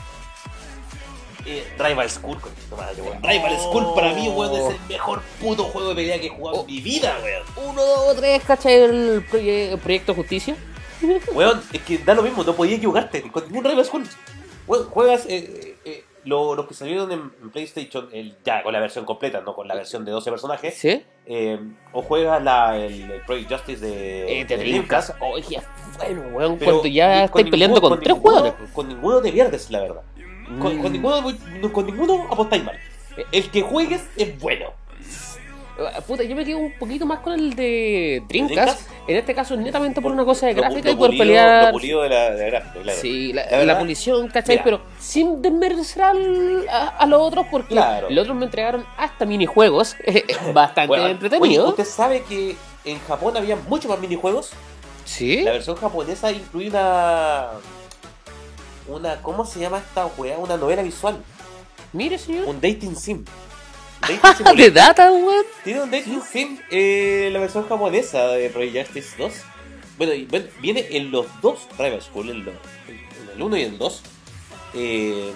Speaker 1: eh, Rival School, con weón. Rival School para mí, weón, es el mejor puto juego de pelea que he jugado
Speaker 2: Oh.
Speaker 1: en mi vida, weón.
Speaker 2: Uno, dos, tres, ¿cachai? El proye- Proyecto Justicia.
Speaker 1: Weón, es que da lo mismo, no podías equivocarte con ningún Rival School. Weón, juegas eh, eh, lo- los que salieron en, en PlayStation, el, ya con la versión completa, no con la versión de 12 personajes,
Speaker 2: ¿Sí?
Speaker 1: eh, o juegas la, el, el Project Justice de,
Speaker 2: Eh,
Speaker 1: de. Dreamcast,
Speaker 2: Oye, bueno, weón, cuando ya estáis peleando con, tres jugadores.
Speaker 1: Con ninguno te pierdes, la verdad. Con,
Speaker 2: Mm.
Speaker 1: con ninguno, con ninguno apostáis mal. El que juegues es bueno.
Speaker 2: Eh, Puta, yo me quedo un poquito más con el de Dreamcast. En este caso, netamente por una cosa de
Speaker 1: Lo-
Speaker 2: gráfica
Speaker 1: lo
Speaker 2: y poder
Speaker 1: pulido-
Speaker 2: pelear.
Speaker 1: Lo pulido de la, de la gráfica, claro.
Speaker 2: Sí, la,
Speaker 1: La
Speaker 2: pulición, ¿cachai?
Speaker 1: mira.
Speaker 2: Pero sin desmerecer a, a los otros, porque
Speaker 1: Claro.
Speaker 2: los otros me entregaron hasta minijuegos bastante
Speaker 1: Bueno,
Speaker 2: entretenidos.
Speaker 1: ¿Usted sabe que en Japón había mucho más minijuegos?
Speaker 2: ¿Sí?
Speaker 1: La versión japonesa incluye una. Una. ¿Cómo se llama esta weá? Una novela visual.
Speaker 2: Mire, señor.
Speaker 1: Un dating sim. Dating
Speaker 2: de data, weón.
Speaker 1: Tiene un dating sim eh, la versión japonesa de Project Justice 2. Bueno, y bueno, viene en los dos Rival School, en, en el 1 y el 2. Eh,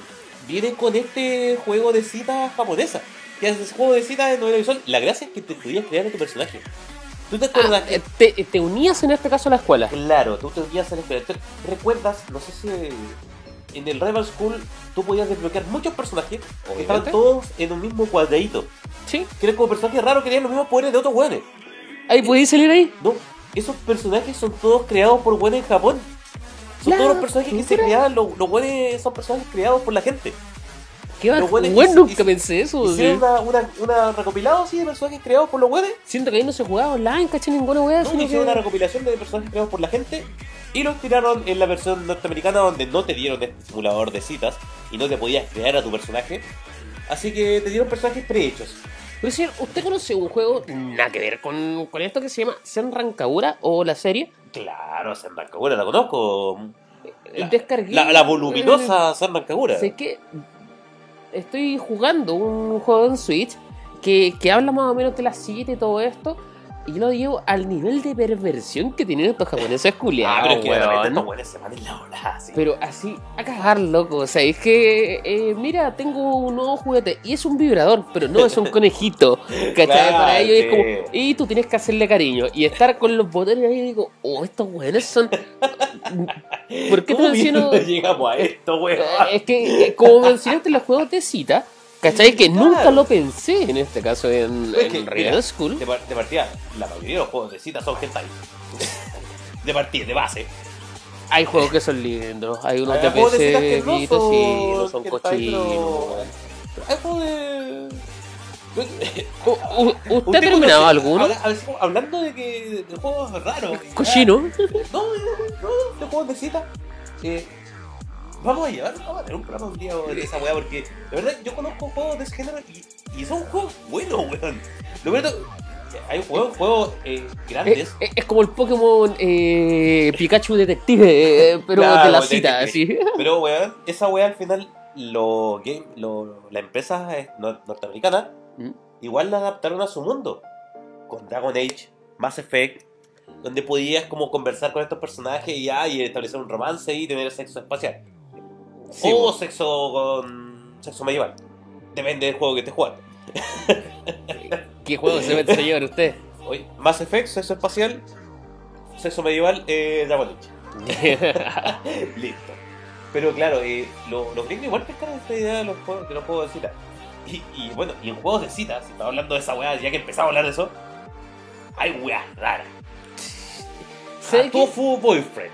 Speaker 1: viene con este juego de citas japonesa. Que es juego de citas de novela visual. La gracia es que te podías crear a tu personaje. ¿Tú te acuerdas
Speaker 2: Ah,
Speaker 1: que
Speaker 2: eh, te, te unías en este caso a la escuela.
Speaker 1: Claro, tú te unías a la escuela. ¿Recuerdas? No sé si en el Rival School tú podías desbloquear muchos personajes que estaban todos en un mismo cuadradito.
Speaker 2: Sí.
Speaker 1: Que eran como personajes raros que tenían los mismos poderes de otros hueones.
Speaker 2: Ahí podéis salir ahí.
Speaker 1: No, esos personajes son todos creados por hueones en Japón. Son
Speaker 2: La
Speaker 1: todos los personajes que se creaban, los, los hueones son personajes creados por la gente.
Speaker 2: Qué
Speaker 1: Lo
Speaker 2: bacán.
Speaker 1: bueno
Speaker 2: Bueno,
Speaker 1: hice-
Speaker 2: nunca pensé eso.
Speaker 1: Hicieron una, una, una recopilado así de personajes creados por los hueones.
Speaker 2: Siento que ahí no se jugaba online, caché ninguna weá.
Speaker 1: No, hicieron una recopilación de personajes creados por la gente y los tiraron en la versión norteamericana donde no te dieron este simulador de citas y no te podías crear a tu personaje. Así que te dieron personajes prehechos.
Speaker 2: Pero señor, ¿usted conoce un juego nada que ver con, con esto que se llama Senran Kagura o la serie?
Speaker 1: Claro, Senran Kagura la conozco. La,
Speaker 2: Descargué.
Speaker 1: la, la voluminosa Senran Kagura.
Speaker 2: Sé que estoy jugando un juego en Switch que, que habla más o menos de la cita y todo esto. Y yo lo llevo al nivel de perversión que tienen estos japoneses culiados.
Speaker 1: Ah, pero es que de repente
Speaker 2: weón.
Speaker 1: estos buenos se van en la ola, así.
Speaker 2: Pero así, a cagar, loco. O sea, es que, eh, mira, tengo un nuevo juguete y es un vibrador, pero no es un conejito. ¿Cachai?
Speaker 1: Claro,
Speaker 2: Para ellos es
Speaker 1: sí.
Speaker 2: como, y tú tienes que hacerle cariño. Y estar con los botones ahí y digo, oh, estos weones son. ¿Por qué te
Speaker 1: ¿Cómo
Speaker 2: menciono?
Speaker 1: mierda llegamos a esto, weón?
Speaker 2: Es que, eh, como mencionaste los juegos de cita, ¿cachai? Que
Speaker 1: Claro.
Speaker 2: nunca lo pensé en este caso en,
Speaker 1: que, mira,
Speaker 2: Real School.
Speaker 1: De, par- de partida, la mayoría de los juegos de cita son hentai. De partida, de base.
Speaker 2: Hay juegos que son lindos, hay unos
Speaker 1: Hay
Speaker 2: de PC,
Speaker 1: no
Speaker 2: sí, no
Speaker 1: son
Speaker 2: cochinos.
Speaker 1: Hay juegos de.
Speaker 2: ¿Usted ha
Speaker 1: conoce-
Speaker 2: terminado alguno?
Speaker 1: habla- habla- hablando de que de juegos raros. y-
Speaker 2: ¿Cochino?
Speaker 1: No, no, de juegos de cita. Eh, vamos a llevar, vamos a tener un programa un día de esa weá porque de verdad yo conozco juegos de ese género y, y son juegos buenos, weón. Lo verdad, hay juegos, juegos eh,
Speaker 2: Es,
Speaker 1: grandes.
Speaker 2: es- es como el Pokémon eh, Pikachu Detective, eh, pero
Speaker 1: Claro,
Speaker 2: de la cita, así.
Speaker 1: Pero, weón, esa weá al final, lo, game, lo, la empresa eh, nor- norteamericana
Speaker 2: Mm.
Speaker 1: igual la adaptaron a su mundo. Con Dragon Age, Mass Effect, donde podías como conversar con estos personajes y, ah, y establecer un romance y tener sexo espacial.
Speaker 2: Sí,
Speaker 1: o sexo con sexo medieval. Depende del juego que estés jugando.
Speaker 2: ¿Qué juego se mete llevar usted?
Speaker 1: Mass Effect, sexo espacial, sexo medieval, eh, Dragon. Listo. Pero claro, eh, lo- los gringos igual pescaron esta idea de los juegos de, los juegos de cita. Y, y bueno, y en juegos de cita, si estamos hablando de esa weá, ya que empezamos a hablar de eso, hay weas raras. Tofu Boyfriend.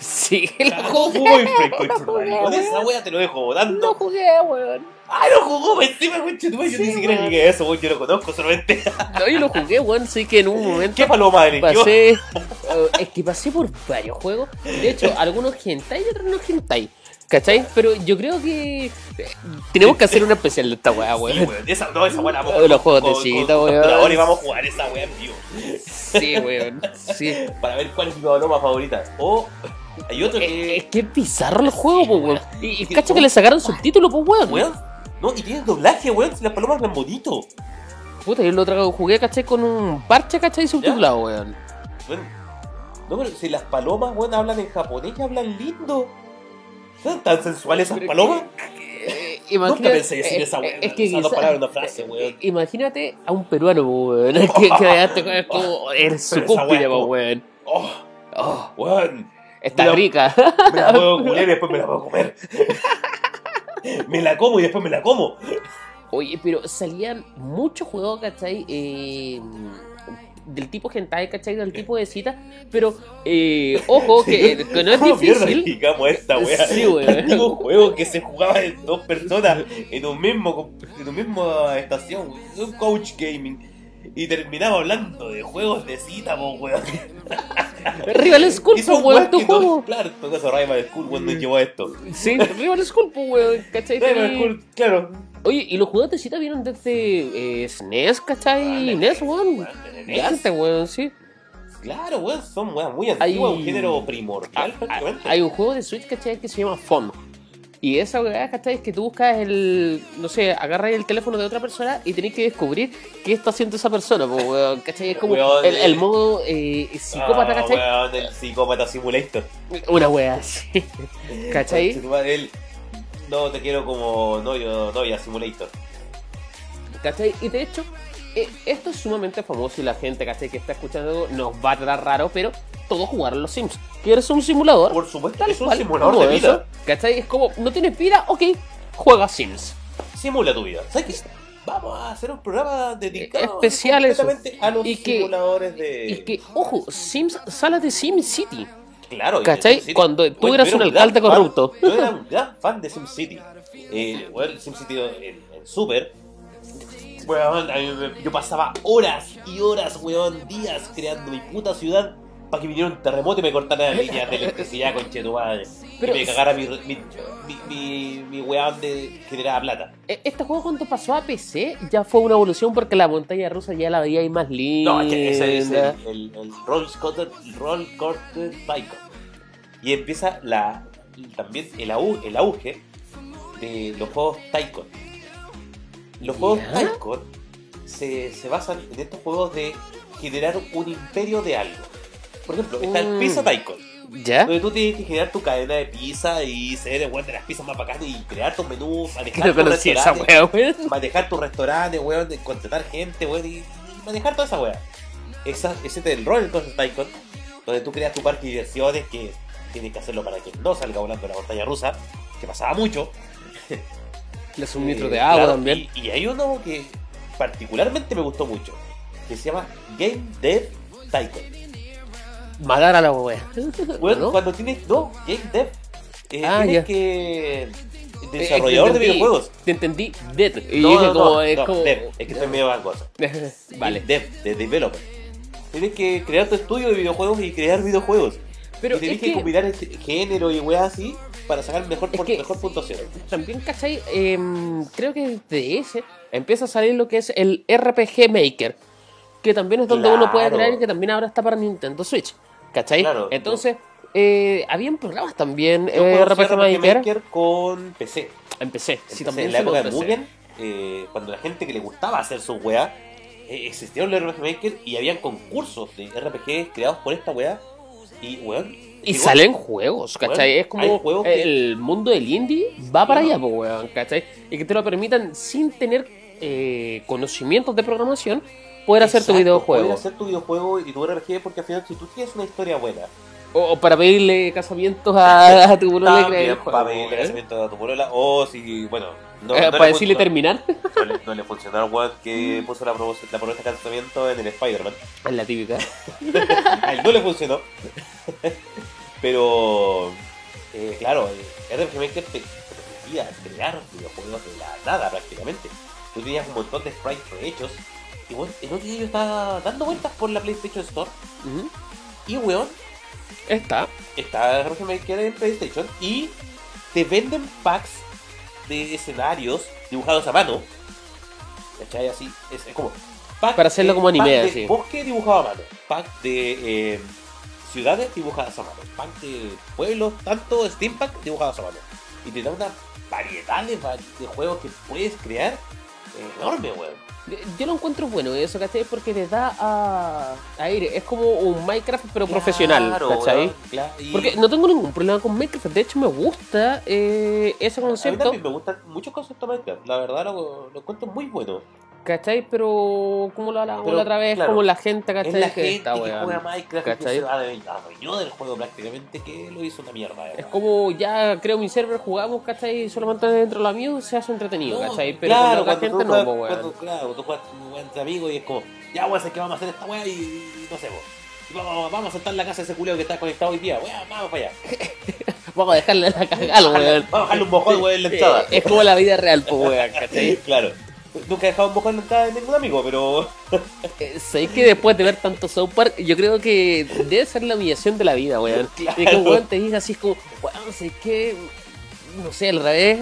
Speaker 2: Sí, lo
Speaker 1: Ah,
Speaker 2: jugué.
Speaker 1: Muy fresco,
Speaker 2: Lo jugué,
Speaker 1: Con esa
Speaker 2: weón.
Speaker 1: wea te lo dejo
Speaker 2: Lo
Speaker 1: votando.
Speaker 2: jugué, weón.
Speaker 1: ¡Ay, lo jugó! Encima, weón, yo ni siquiera
Speaker 2: weón.
Speaker 1: llegué a eso, weón. Yo lo conozco solamente.
Speaker 2: No, yo lo jugué, weón. Sí que en un momento
Speaker 1: ¿Qué paloma eligió?
Speaker 2: pasé. eh, es que pasé por varios juegos. De hecho, algunos hentai y otros no hentai. ¿Cachai? Pero yo creo que. eh, Tenemos que hacer una especial de esta weá,
Speaker 1: Sí,
Speaker 2: weón.
Speaker 1: weón. Esa, no, esa weá la vamos
Speaker 2: Oh, los juegos de
Speaker 1: con
Speaker 2: weón.
Speaker 1: capturador y vamos a jugar esa weá en vivo.
Speaker 2: Sí, weón. Sí.
Speaker 1: Para ver cuál es mi paloma favorita. O hay otro
Speaker 2: Es,
Speaker 1: que.
Speaker 2: es que es bizarro el juego, weón. Y, y cacha que le sacaron subtítulos, pues, weón.
Speaker 1: Weón. No, y tiene doblaje, weón. Si las palomas ven bonito.
Speaker 2: Puta, yo lo trago, jugué, caché, con un parche, caché, subtitulado, weón.
Speaker 1: Weón. No, pero si las palomas, weón, hablan en japonés y hablan lindo. ¿Son tan sensuales esas
Speaker 2: Pero
Speaker 1: palomas?
Speaker 2: Eh,
Speaker 1: Nunca
Speaker 2: imagínate-
Speaker 1: pensé decir
Speaker 2: eh,
Speaker 1: esa weón.
Speaker 2: Es que
Speaker 1: una frase,
Speaker 2: eh,
Speaker 1: weón.
Speaker 2: Imagínate a un peruano, weón. Que, que dejaste con- es como. Eres su
Speaker 1: como-
Speaker 2: weón.
Speaker 1: Oh,
Speaker 2: Oh,
Speaker 1: weón.
Speaker 2: Está rica.
Speaker 1: Me la puedo culiar y después me la puedo comer. me la como y después me la como.
Speaker 2: Oye, pero salían muchos juegos, ¿cachai? Eh, del tipo hentai, ¿cachai? Del tipo de cita. Pero, eh, ojo, que, que no es
Speaker 1: ¿Cómo mierda
Speaker 2: difícil.
Speaker 1: explicamos esta weá?
Speaker 2: Sí, weón.
Speaker 1: El juego que se jugaba en dos personas en un mismo en un mismo estación, un coach gaming. Y terminaba hablando de juegos de cita, po, weón.
Speaker 2: Rival School, po, weón, tu juego.
Speaker 1: Claro, todo eso Rival School cuando llevó a esto.
Speaker 2: Sí, Rival School, po, weón, ¿cachai?
Speaker 1: Rival School, claro.
Speaker 2: Oye, y los juegos de cita vienen desde eh, SNES, ¿cachai?
Speaker 1: Ah,
Speaker 2: NES, weón.
Speaker 1: weón, de NES.
Speaker 2: antes, weón, sí.
Speaker 1: Claro, weón, son weas muy
Speaker 2: Hay-
Speaker 1: antiguas, un género primordial
Speaker 2: Ah,
Speaker 1: prácticamente.
Speaker 2: Hay un juego de Switch, ¿cachai? Que se llama Phone. Y esa weá, ¿cachai? Es que tú buscas el. No sé, agarras el teléfono de otra persona y tenés que descubrir qué está haciendo esa persona, po, weón, ¿cachai? Es como
Speaker 1: Weón,
Speaker 2: el, el
Speaker 1: eh.
Speaker 2: modo eh, psicópata,
Speaker 1: Ah,
Speaker 2: ¿cachai?
Speaker 1: weón, el psicópata simulator.
Speaker 2: Una weá así. ¿cachai?
Speaker 1: No te quiero como novio, novia simulator.
Speaker 2: ¿Cachai? Y de hecho, esto es sumamente famoso y la gente, ¿cachai? Que está escuchando nos va a tratar raro, pero todos jugaron los Sims. ¿Quieres un simulador?
Speaker 1: Por supuesto, es un simulador de
Speaker 2: eso,
Speaker 1: vida.
Speaker 2: ¿Cachai? Es como, no tienes vida, ok, juega Sims.
Speaker 1: Simula tu vida. ¿Sabes qué? Vamos a hacer un programa dedicado
Speaker 2: Especial eso.
Speaker 1: completamente a los
Speaker 2: Y que-
Speaker 1: simuladores de.
Speaker 2: Y que, ojo, Sims sale de Sim City.
Speaker 1: Claro,
Speaker 2: ¿Cachai?
Speaker 1: SimCity-
Speaker 2: Cuando tú
Speaker 1: Bueno,
Speaker 2: eras un alcalde
Speaker 1: fan-
Speaker 2: corrupto.
Speaker 1: Yo era un gran fan de SimCity. Eh, bueno, el SimCity en, en Super. Weón, yo pasaba horas y horas, weón, días creando mi puta ciudad para que viniera un terremoto y me cortara las líneas de electricidad con tu madre.
Speaker 2: Pero-
Speaker 1: y me cagara mi, mi, mi, mi, mi weón de generaba plata.
Speaker 2: E- Este juego cuando pasó a PC ya fue una evolución porque la montaña rusa ya la veía ahí más linda.
Speaker 1: No, es que ese es el, el, el Roll Coaster Roll. Y empieza la, también el, au- el auge de los juegos Tycoon. Los juegos. Tycoon se, se basan en estos juegos de generar un imperio de algo. Por ejemplo, está el
Speaker 2: Mm.
Speaker 1: Pizza Tycoon,
Speaker 2: ¿Ya?
Speaker 1: donde tú tienes que generar tu cadena de pizza y ser el weón de las pizzas más bacanas y crear tus menús, manejar
Speaker 2: No
Speaker 1: tu
Speaker 2: conocí esa
Speaker 1: restaurante
Speaker 2: wea, weón.
Speaker 1: manejar tu restaurante, weón, contratar gente, weón, y, manejar toda esa weá. Esa, ese del Roller Coaster Tycoon, donde tú creas tu parque de diversiones, que tienes que hacerlo para que no salga volando la montaña rusa, que pasaba mucho.
Speaker 2: Le un
Speaker 1: Eh,
Speaker 2: litro de agua
Speaker 1: claro,
Speaker 2: también.
Speaker 1: Y, y hay uno que particularmente me gustó mucho, que se llama Game Dev Tycoon.
Speaker 2: Matar a la wea.
Speaker 1: Weón,
Speaker 2: ¿No?
Speaker 1: cuando tienes, no, Game Dev, eh,
Speaker 2: Ah,
Speaker 1: tienes
Speaker 2: ya.
Speaker 1: que...
Speaker 2: Eh,
Speaker 1: Desarrollador de videojuegos.
Speaker 2: Te entendí Dead. Y
Speaker 1: No,
Speaker 2: dije
Speaker 1: no,
Speaker 2: como, es como.
Speaker 1: Dev, es que estoy medio
Speaker 2: vale.
Speaker 1: Dev, de developer. Tienes que crear tu estudio de videojuegos y crear videojuegos.
Speaker 2: Pero
Speaker 1: y tenés
Speaker 2: es
Speaker 1: que,
Speaker 2: que
Speaker 1: combinar este género y weas así para sacar mejor,
Speaker 2: Es
Speaker 1: por-
Speaker 2: que-
Speaker 1: mejor puntuación.
Speaker 2: también, ¿cachai? Em, creo que de ese empieza a salir lo que es el RPG Maker. Que también es donde uno puede y que también ahora está para Nintendo Switch. ¿Cachai?
Speaker 1: Claro.
Speaker 2: Entonces, eh, habían programas también eh, RPG,
Speaker 1: RPG
Speaker 2: Maker.
Speaker 1: Maker con PC.
Speaker 2: Empecé. Sí,
Speaker 1: Empecé
Speaker 2: también
Speaker 1: en la época de. Mugen, eh, cuando la gente que le gustaba hacer sus weas, eh, existieron los RPG Maker y habían concursos de RPG creados por esta wea. Y weón.
Speaker 2: Y salen juegos, ¿cachai? Es como
Speaker 1: que-
Speaker 2: el mundo del indie va para allá, weón, ¿cachai? Y que te lo permitan sin tener eh, conocimientos de programación, poder hacer tu videojuego.
Speaker 1: Poder hacer tu videojuego y tu RPG porque al final si tú tienes una historia buena,
Speaker 2: O, para pedirle casamientos a, a tu polola
Speaker 1: también para pedirle
Speaker 2: weón.
Speaker 1: casamiento a tu polola o si, bueno, no,
Speaker 2: Eh,
Speaker 1: no
Speaker 2: para
Speaker 1: le
Speaker 2: decirle terminar.
Speaker 1: no, le, no le funcionó al weón que puso la, la promesa de casamiento en el Spider-Man.
Speaker 2: Es la típica.
Speaker 1: A él no le funcionó. Pero, eh, claro, el RPG Maker te, permitía crear videojuegos de la nada prácticamente. Tú tenías un montón de sprites hechos. Y bueno, el otro día yo estaba dando vueltas por la PlayStation Store.
Speaker 2: Ujú.
Speaker 1: Y weón,
Speaker 2: Está.
Speaker 1: está RPG Maker en PlayStation. Y te venden packs de escenarios dibujados a mano. ¿Cachai? Así, es, es como. pack
Speaker 2: Para hacerlo
Speaker 1: de-
Speaker 2: como anime,
Speaker 1: pack de
Speaker 2: así.
Speaker 1: Bosque dibujado a mano. Pack de eh, ciudades dibujadas a mano. Pack de pueblos, tanto Steam Pack dibujados a mano. Y te da una variedad de, de juegos que puedes crear eh, enorme, weón.
Speaker 2: Yo lo encuentro bueno eso, ¿cachai? Porque le da a aire. Es como un Minecraft, pero profesional, ¿cachai?
Speaker 1: weón, claro, y-
Speaker 2: Porque no tengo ningún problema con Minecraft. De hecho, me gusta eh, ese
Speaker 1: A mí
Speaker 2: concepto,
Speaker 1: también me gustan muchos conceptos Minecraft. La verdad lo, lo encuentro muy bueno.
Speaker 2: ¿Cachai? Pero, como la otra vez,
Speaker 1: claro,
Speaker 2: como la gente,
Speaker 1: Es
Speaker 2: ¿cachai?
Speaker 1: la
Speaker 2: que
Speaker 1: gente
Speaker 2: está,
Speaker 1: que
Speaker 2: weón.
Speaker 1: juega Minecraft y que
Speaker 2: ¿Cachai?
Speaker 1: se adueñó del juego prácticamente que lo hizo una mierda. de
Speaker 2: Es
Speaker 1: verdad.
Speaker 2: como ya creo mi server, jugamos, ¿cachai? Y solamente dentro de la mío se hace entretenido,
Speaker 1: No,
Speaker 2: ¿cachai? Pero
Speaker 1: claro,
Speaker 2: con la gente
Speaker 1: tú
Speaker 2: no,
Speaker 1: juegas,
Speaker 2: po, weón.
Speaker 1: cuando, claro, tú juegas entre amigos y es como, ya weón, sé que vamos a hacer esta weá y, no sé, weón. Y Vamos, vamos a saltar la casa de ese culeo que está conectado hoy día, weón, vamos para allá.
Speaker 2: Vamos a dejarle la cagada,
Speaker 1: Vamos a
Speaker 2: weón.
Speaker 1: bajarle un mojón, weón, en la entrada.
Speaker 2: Es como la vida real, po, weón, ¿cachai?
Speaker 1: claro. Nunca he dejado un mojón en de ningún amigo, pero.
Speaker 2: Eh, ¿Sabéis que después de ver tanto South Park, yo creo que debe ser la humillación de la vida, weón?
Speaker 1: Claro.
Speaker 2: Y que un weón te diga así, es como, weón, sé que, no sé, al revés,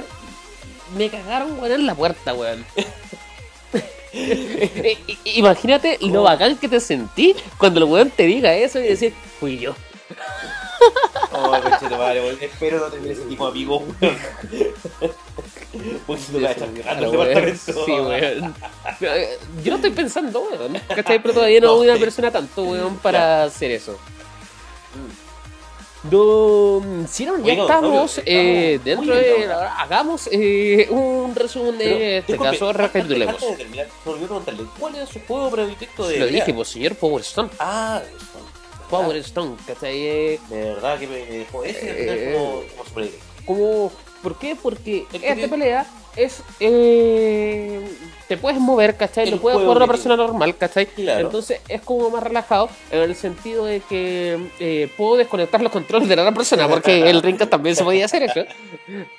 Speaker 2: me cagaron, weón, en la puerta, weón. I- Imagínate lo bacán que te sentí cuando el weón te diga eso y decir, fui yo.
Speaker 1: Oh, conchito madre, weón. Espero no tener ese tipo de amigos, weón. Porque si no me va a echar cagando el
Speaker 2: Claro, weón.
Speaker 1: departamento.
Speaker 2: Sí, weón. Yo lo estoy pensando, weón. ¿Cachai? Pero todavía no
Speaker 1: No.
Speaker 2: soy una persona tanto, weón, para hacer eso. No, si no, ya
Speaker 1: Oiga,
Speaker 2: estamos eh, dentro de.
Speaker 1: ¿no?
Speaker 2: Hagamos eh, un resumen de
Speaker 1: Pero,
Speaker 2: este
Speaker 1: disculpe,
Speaker 2: caso, recapitulemos.
Speaker 1: Antes de terminar, se me olvidó preguntarle, ¿cuál era su juego predilecto de
Speaker 2: Lo dije, pues, señor Power Stone.
Speaker 1: Ah,
Speaker 2: Power Stone, ¿cachai?
Speaker 1: De verdad que me dejó ese al
Speaker 2: Eh,
Speaker 1: final como, como su predilecto.
Speaker 2: como, ¿Por qué? Porque
Speaker 1: El
Speaker 2: esta
Speaker 1: tiene-
Speaker 2: pelea es. Eh, te puedes mover, ¿cachai? Lo puede jugar una persona normal, ¿cachai?
Speaker 1: Claro.
Speaker 2: Entonces es como más relajado en el sentido de que eh, puedo desconectar los controles de la otra persona, porque el Rinka también se podía hacer eso.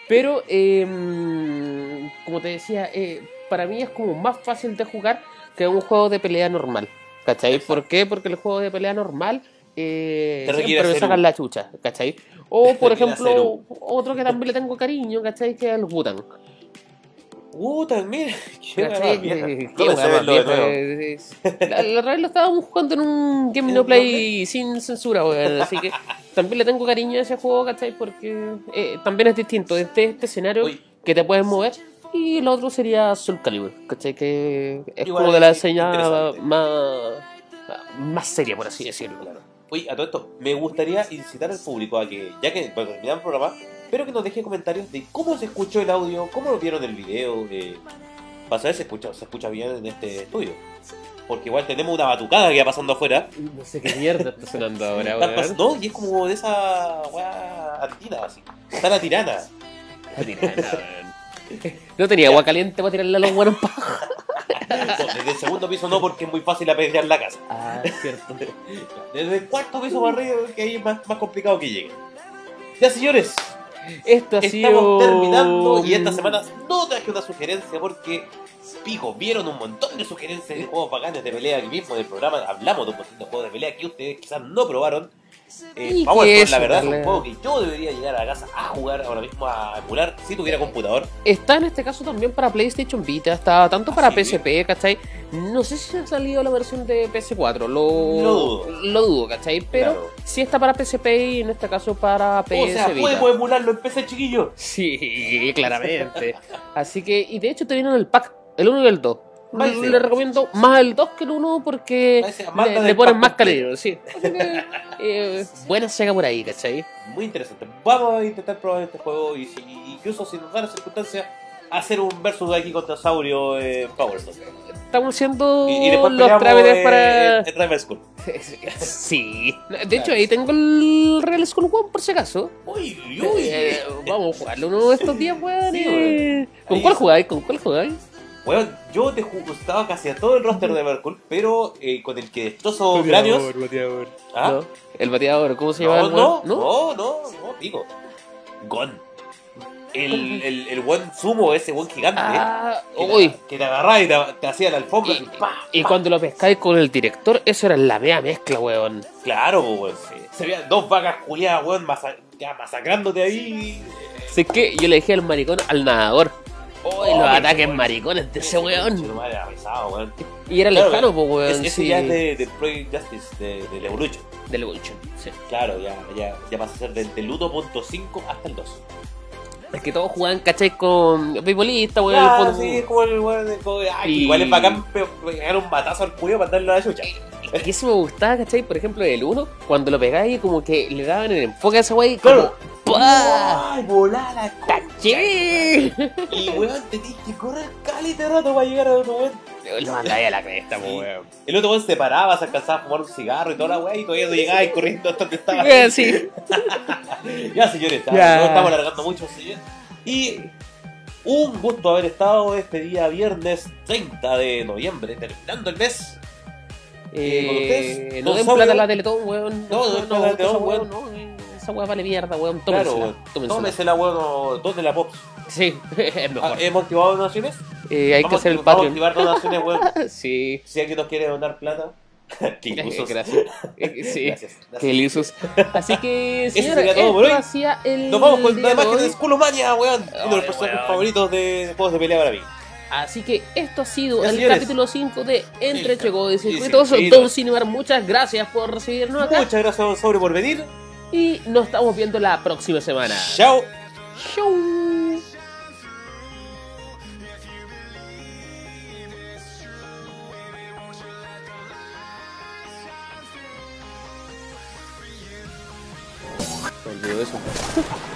Speaker 2: Pero, eh, como te decía, eh, para mí es como más fácil de jugar que un juego de pelea normal, ¿cachai? ¿Por qué? Porque el juego de pelea normal eh, siempre me sacan
Speaker 1: un-
Speaker 2: la chucha, ¿cachai? O, por ejemplo, otro que también le tengo cariño, ¿cachai? Que es el Wutan.
Speaker 1: Uh, también. Qué.
Speaker 2: Eh, La, la otra vez lo estábamos jugando en un Game No Play sin censura, weón. Así que también le tengo cariño a ese juego, ¿cachai? Porque eh, también es distinto. Este, este escenario
Speaker 1: Uy.
Speaker 2: que te puedes mover. Y el otro sería Soul Calibur, ¿cachai? Que es
Speaker 1: Igual
Speaker 2: como de la
Speaker 1: interesante.
Speaker 2: más, más seria, por así decirlo.
Speaker 1: Claro. Oye, a todo esto, me gustaría incitar al público a que, ya que para terminar el programa, espero que nos deje comentarios de cómo se escuchó el audio, cómo lo vieron el video, eh, para saber si escucha, se escucha bien en este estudio. Porque igual tenemos una batucada que va pasando afuera.
Speaker 2: No sé qué mierda está sonando ahora, weón.
Speaker 1: No, y es como de esa weá antina, así. Está la tirana.
Speaker 2: No tenía agua caliente para tirarle a los buenos pajos.
Speaker 1: Desde el segundo piso no, porque es muy fácil apedrear la casa.
Speaker 2: Ah, cierto.
Speaker 1: Desde el cuarto piso para arriba, que ahí es más, más complicado que llegue. Ya, señores,
Speaker 2: Esto ha
Speaker 1: Estamos
Speaker 2: sido.
Speaker 1: terminando y esta semana no traje una sugerencia porque, pico, vieron un montón de sugerencias de juegos bacanes de pelea aquí mismo en el programa. Hablamos de un montón de juegos de pelea que ustedes quizás no probaron. Eh, la verdad es un juego que yo debería llegar a la casa a jugar ahora mismo a emular si tuviera computador.
Speaker 2: Está en este caso también para PlayStation Vita, está tanto para
Speaker 1: ¿Ah, sí?
Speaker 2: PSP, ¿cachai? No sé si ha salido la versión de PS4, lo,
Speaker 1: Lo dudo.
Speaker 2: lo dudo, ¿cachai? Pero
Speaker 1: Claro.
Speaker 2: sí está para PSP y en este caso para PS
Speaker 1: o sea,
Speaker 2: Vita.
Speaker 1: podemos emularlo en PC chiquillo.
Speaker 2: Sí, claramente. Así que, y de hecho te vienen el pack, el 1 y el 2. Le, recomiendo más el 2 que el 1 porque le, ponen más calidad, sí. Eh, buena sega por ahí, ¿cachai?
Speaker 1: Muy interesante. Vamos a intentar probar este juego y incluso si nos da la circunstancia, hacer un versus aquí contra Saurio en Power Stone.
Speaker 2: Estamos haciendo
Speaker 1: Y, y después
Speaker 2: los trámites para...
Speaker 1: en Rival School.
Speaker 2: Sí. De hecho, ahí tengo el Real School One por si acaso.
Speaker 1: Uy, uy.
Speaker 2: Eh, vamos a jugarlo uno de estos días, weón.
Speaker 1: Sí,
Speaker 2: eh. ¿Con
Speaker 1: Ahí
Speaker 2: cuál jugáis? ¿Con cuál jugáis?
Speaker 1: Weón, yo te gustaba casi a todo el roster de Evercool, pero eh, con el que destrozo cráneos. ¿Ah?
Speaker 2: ¿No? El bateador, ¿cómo se llama?
Speaker 1: No,
Speaker 2: el
Speaker 1: no, no, no, no, pico. Gon. El, el, el buen sumo, ese buen gigante.
Speaker 2: Ah,
Speaker 1: que,
Speaker 2: uy.
Speaker 1: te, que te agarraba y te, te hacía la alfombra.
Speaker 2: Y,
Speaker 1: así, pa,
Speaker 2: y
Speaker 1: pa.
Speaker 2: cuando lo pescáis con el director, eso era la mea mezcla, weón.
Speaker 1: Claro, po, weón. Se veían dos vacas culiadas, weón, masa- ya masacrándote ahí.
Speaker 2: Sé que yo le dije al maricón al nadador.
Speaker 1: Oh,
Speaker 2: los
Speaker 1: qué
Speaker 2: ataques maricones de ese weón. Y era lejano, pues, weón.
Speaker 1: Es- ese
Speaker 2: sí.
Speaker 1: ya es de, Project Justice, de, de Evolution.
Speaker 2: Del Evolution, sí.
Speaker 1: Claro, ya, ya, ya pasa a ser del, del 1.5 hasta el 2.
Speaker 2: Es que todos jugaban, ¿cachai? Con beisbolista, weón. Pon-
Speaker 1: sí, como el weón Igual es bacán pe- pegar un batazo al cuello para darle la chucha.
Speaker 2: Que eso me gustaba, ¿cachai? Por ejemplo, el 1, cuando lo pegáis, como que le daban el enfoque a esa wey.
Speaker 1: Claro.
Speaker 2: Como.
Speaker 1: ¡Ay, volá la!
Speaker 2: ¡Caché!
Speaker 1: Y weón, tenías que correr calita rato para llegar a otro weón.
Speaker 2: Lo mandáis a la cresta,
Speaker 1: Sí.
Speaker 2: weón.
Speaker 1: El otro weón se paraba, se alcanzaba a fumar un cigarro y toda la weá, y todavía no llegaba y corriendo hasta donde estaba.
Speaker 2: Sí.
Speaker 1: Ya, señores, ya, no estamos alargando mucho, señor. Y un gusto haber estado este día viernes 30 de noviembre, terminando el mes.
Speaker 2: Eh, no
Speaker 1: ¿Don
Speaker 2: den plata a la Teletón, weón.
Speaker 1: No, no la Teletón,
Speaker 2: esa
Speaker 1: weón.
Speaker 2: no, eh, Esa weá vale mierda, weón.
Speaker 1: Claro,
Speaker 2: Tómensela.
Speaker 1: weón.
Speaker 2: tómensela.
Speaker 1: Tómesela, weón, dos de la Pops.
Speaker 2: Sí, es mejor.
Speaker 1: Ah, ¿Hemos activado donaciones?
Speaker 2: Eh, hay que hacer el
Speaker 1: Vamos a
Speaker 2: Patreon.
Speaker 1: activar donaciones, weón.
Speaker 2: Sí.
Speaker 1: Si alguien nos quiere donar plata.
Speaker 2: Gracias. Eh, Sí.
Speaker 1: Gracias. gracias.
Speaker 2: Qué lisos. Así que,
Speaker 1: Eso
Speaker 2: señora,
Speaker 1: sería todo por hoy.
Speaker 2: hacía el
Speaker 1: Nos vamos con la imagen de Skulomania, weón. Uno de los personajes favoritos de juegos de pelea para mí.
Speaker 2: Así que esto ha sido el capítulo 5 de Entre
Speaker 1: Sí,
Speaker 2: Chegos y Circuitos. Don Cinemar, muchas gracias por recibirnos acá.
Speaker 1: Muchas gracias, don Sobre, por venir.
Speaker 2: Y nos estamos viendo la próxima semana.
Speaker 1: Chao.
Speaker 2: Chau. Me olvidó eso.